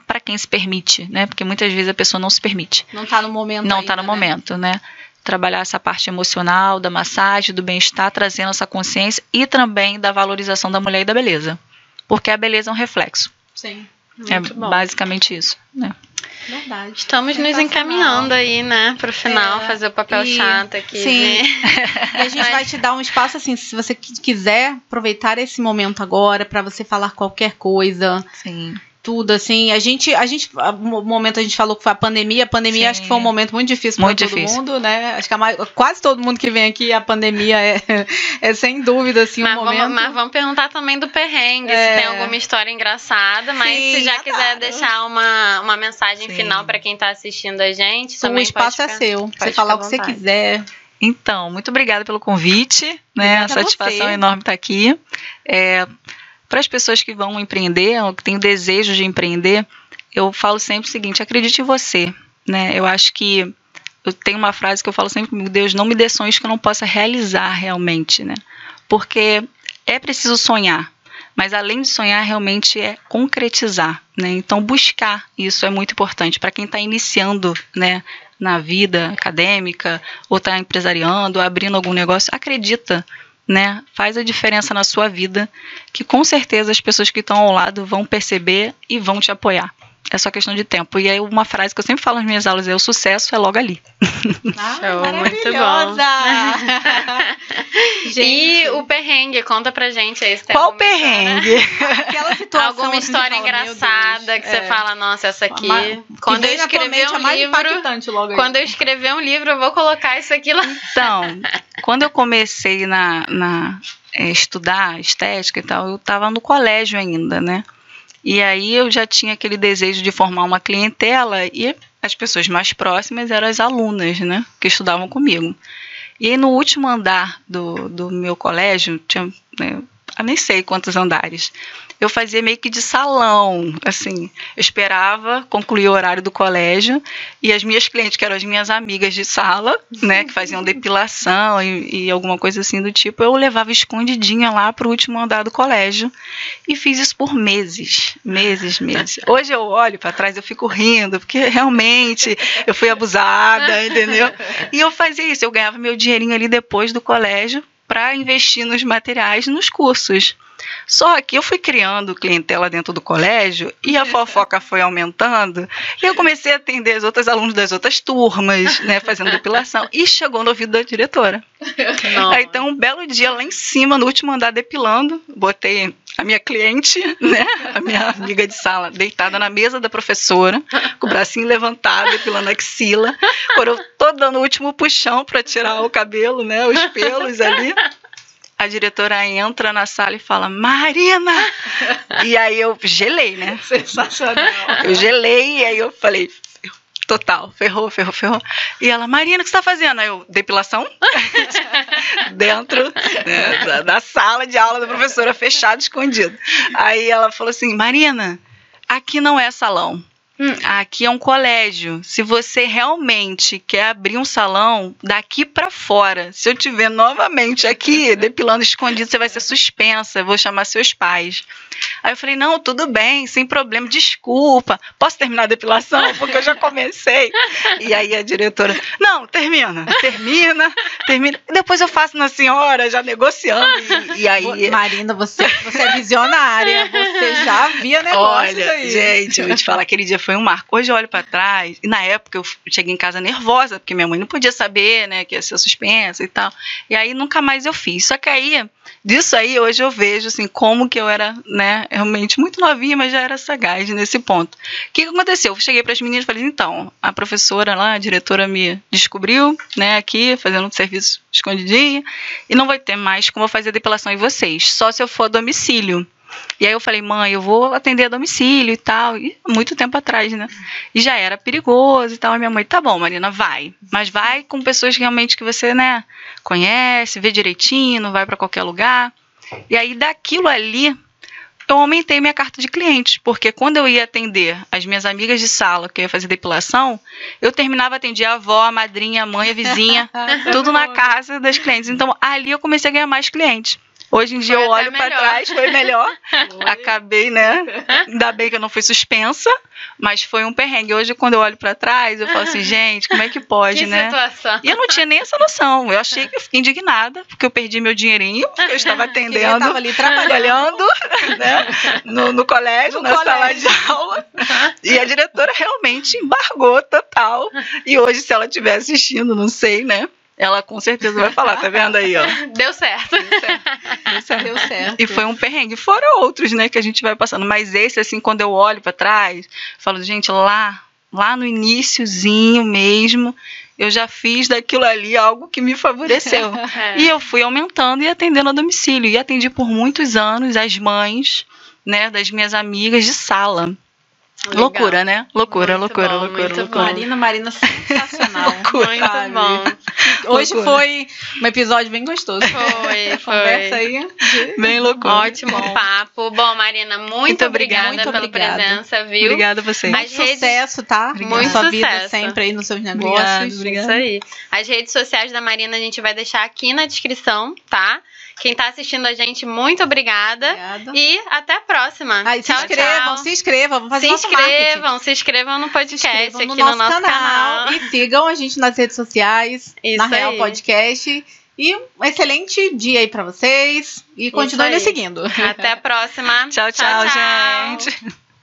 para quem se permite, né? Porque muitas vezes a pessoa não se permite. Não está no momento. Não está no né? momento, né? Trabalhar essa parte emocional, da massagem, do bem-estar, trazendo essa consciência e também da valorização da mulher e da beleza. Porque a beleza é um reflexo. Sim. é bom. basicamente isso, né? Verdade. Estamos nos encaminhando aí, né, para o final, é, fazer o papel e, chato aqui. Sim. e a gente Mas... vai te dar um espaço assim, se você quiser aproveitar esse momento agora para você falar qualquer coisa. Sim tudo, assim. A gente, a gente, no momento a gente falou que foi a pandemia. A pandemia Sim. acho que foi um momento muito difícil para todo difícil. mundo, né? Acho que mais, quase todo mundo que vem aqui, a pandemia é, <laughs> é sem dúvida, assim, mas um vamos, momento. Mas vamos perguntar também do perrengue, é. se tem alguma história engraçada. Mas Sim, se já quiser deixar uma, uma mensagem Sim. final para quem está assistindo a gente, também o espaço é seu. Você falar o que você quiser. Então, muito obrigada pelo convite, né? Obrigada a satisfação enorme estar aqui. É, para as pessoas que vão empreender, ou que têm desejo de empreender, eu falo sempre o seguinte: acredite em você. Né? Eu acho que eu tenho uma frase que eu falo sempre comigo: Deus, não me dê sonhos que eu não possa realizar realmente. Né? Porque é preciso sonhar, mas além de sonhar, realmente é concretizar. Né? Então, buscar isso é muito importante para quem está iniciando né, na vida acadêmica, ou está empresariando, abrindo algum negócio. Acredita né? Faz a diferença na sua vida, que com certeza as pessoas que estão ao lado vão perceber e vão te apoiar. É só questão de tempo. E aí uma frase que eu sempre falo nas minhas aulas é o sucesso é logo ali. <laughs> Ah, Show, muito bom. <laughs> e o perrengue, conta pra gente aí. Qual perrengue? Aquela situação. Alguma história fala, engraçada que é. você fala, nossa, essa aqui. quando eu escrever um livro. Quando eu escrever um livro, eu vou colocar isso aqui lá. Então, quando eu comecei na, na é, estudar estética e tal, eu estava no colégio ainda, né? E aí eu já tinha aquele desejo de formar uma clientela e as pessoas mais próximas eram as alunas, né, que estudavam comigo. E aí no último andar do, do meu colégio, tinha, né, eu nem sei quantos andares, eu fazia meio que de salão, assim. Eu esperava concluir o horário do colégio e as minhas clientes, que eram as minhas amigas de sala, né, que faziam depilação e, e alguma coisa assim do tipo, eu levava escondidinha lá para o último andar do colégio e fiz isso por meses, meses, meses. Hoje eu olho para trás, eu fico rindo, porque realmente eu fui abusada, entendeu? E eu fazia isso, eu ganhava meu dinheirinho ali depois do colégio para investir nos materiais, nos cursos. Só que eu fui criando clientela dentro do colégio e a fofoca foi aumentando e eu comecei a atender os outros alunos das outras turmas, né, fazendo depilação e chegou no ouvido da diretora. Aí, então, um belo dia lá em cima, no último andar depilando, botei a minha cliente, né, a minha amiga de sala, deitada na mesa da professora, com o bracinho levantado, depilando a axila, quando eu tô dando o último puxão para tirar o cabelo, né, os pelos ali. A diretora entra na sala e fala, Marina! E aí eu gelei, né? <laughs> Sensacional. Eu gelei e aí eu falei, Total, ferrou, ferrou, ferrou. E ela, Marina, o que você está fazendo? Aí eu, depilação? <laughs> Dentro né, da, da, sala de aula da professora, fechado, escondido. Aí ela falou assim: Marina, aqui não é salão. Hum, aqui é um colégio. Se você realmente quer abrir um salão, daqui para fora. Se eu tiver novamente aqui depilando escondido, você vai ser suspensa. Eu vou chamar seus pais. Aí eu falei: não, tudo bem, sem problema, desculpa. Posso terminar a depilação? <laughs> Porque eu já comecei. E aí a diretora: não, termina, termina, termina. Depois eu faço na senhora, já negociando. E, e aí. Marina, você, você é visionária. Você já via negócio Olha, aí. Gente, eu vou te falar, aquele dia foi um marco. Hoje eu olho para trás, e na época eu cheguei em casa nervosa, porque minha mãe não podia saber, né, que ia ser suspensa e tal. E aí nunca mais eu fiz. Só que aí, disso aí, hoje eu vejo, assim, como que eu era, né, realmente muito novinha, mas já era sagaz nesse ponto. O que, aconteceu? Eu cheguei para as meninas e falei, então, a professora lá, a diretora me descobriu, né, aqui, fazendo um serviço escondidinho, e não vai ter mais como eu fazer depilação em vocês, só se eu for a domicílio. E aí eu falei, mãe, eu vou atender a domicílio e tal. E muito tempo atrás, né? E já era perigoso e tal. A minha mãe, tá bom, Marina, vai. Mas vai com pessoas realmente que você, né, conhece, vê direitinho, não vai para qualquer lugar. E aí daquilo ali, eu aumentei minha carta de clientes, porque quando eu ia atender as minhas amigas de sala, que eu ia fazer depilação, eu terminava atendia a avó, a madrinha, a mãe, a vizinha, <laughs> tudo na casa das clientes. Então ali eu comecei a ganhar mais clientes. Hoje em dia foi eu olho para trás, foi melhor. <laughs> Foi. Acabei, né? <laughs> Ainda bem que eu não fui suspensa, mas foi um perrengue. Hoje, quando eu olho para trás, eu falo assim, <laughs> gente, como é que pode, que né? Situação. E eu não tinha nem essa noção. Eu achei que eu fiquei indignada, porque eu perdi meu dinheirinho, porque eu estava atendendo. Eu estava ali trabalhando, né? No, no colégio, no na colégio. sala de aula. E a diretora realmente embargou total. E hoje, se ela estiver assistindo, não sei, né? Ela com certeza vai falar, tá vendo aí, ó? <laughs> Deu certo. Deu certo. Deu certo. Deu certo. E foi um perrengue. Fora outros, né, que a gente vai passando. Mas esse, assim, quando eu olho para trás, falo, gente, lá, lá no iníciozinho mesmo, eu já fiz daquilo ali algo que me favoreceu. <laughs> é. E eu fui aumentando e atendendo a domicílio. E atendi por muitos anos as mães, né, das minhas amigas de sala. Legal. Loucura, né? Loucura, muito loucura, bom, loucura, loucura. Marina, Marina, sensacional. <laughs> loucura, muito sabe? bom. Hoje loucura. foi um episódio bem gostoso. Foi, foi. <laughs> Conversa aí. Bem loucura. Ótimo bom. papo. Bom, Marina, muito, muito obrigada muito pela obrigada. presença, viu? Obrigada a você. Muito redes... sucesso, tá? Obrigada. Muito sua sucesso. vida sempre aí nos seus negócios. Obrigada, obrigada. Isso aí. As redes sociais da Marina a gente vai deixar aqui na descrição, tá? Quem está assistindo a gente, muito obrigada. obrigada. E até a próxima. Aí, se inscrevam, tchau. se inscrevam, vamos fazer Se inscrevam, marketing. se inscrevam no podcast inscrevam aqui no nosso, no nosso canal. canal. E sigam a gente nas redes sociais, Isso na Real Podcast. E um excelente dia aí para vocês. E continuem nos seguindo. Até a próxima. <laughs> tchau, tchau, tchau, tchau. gente.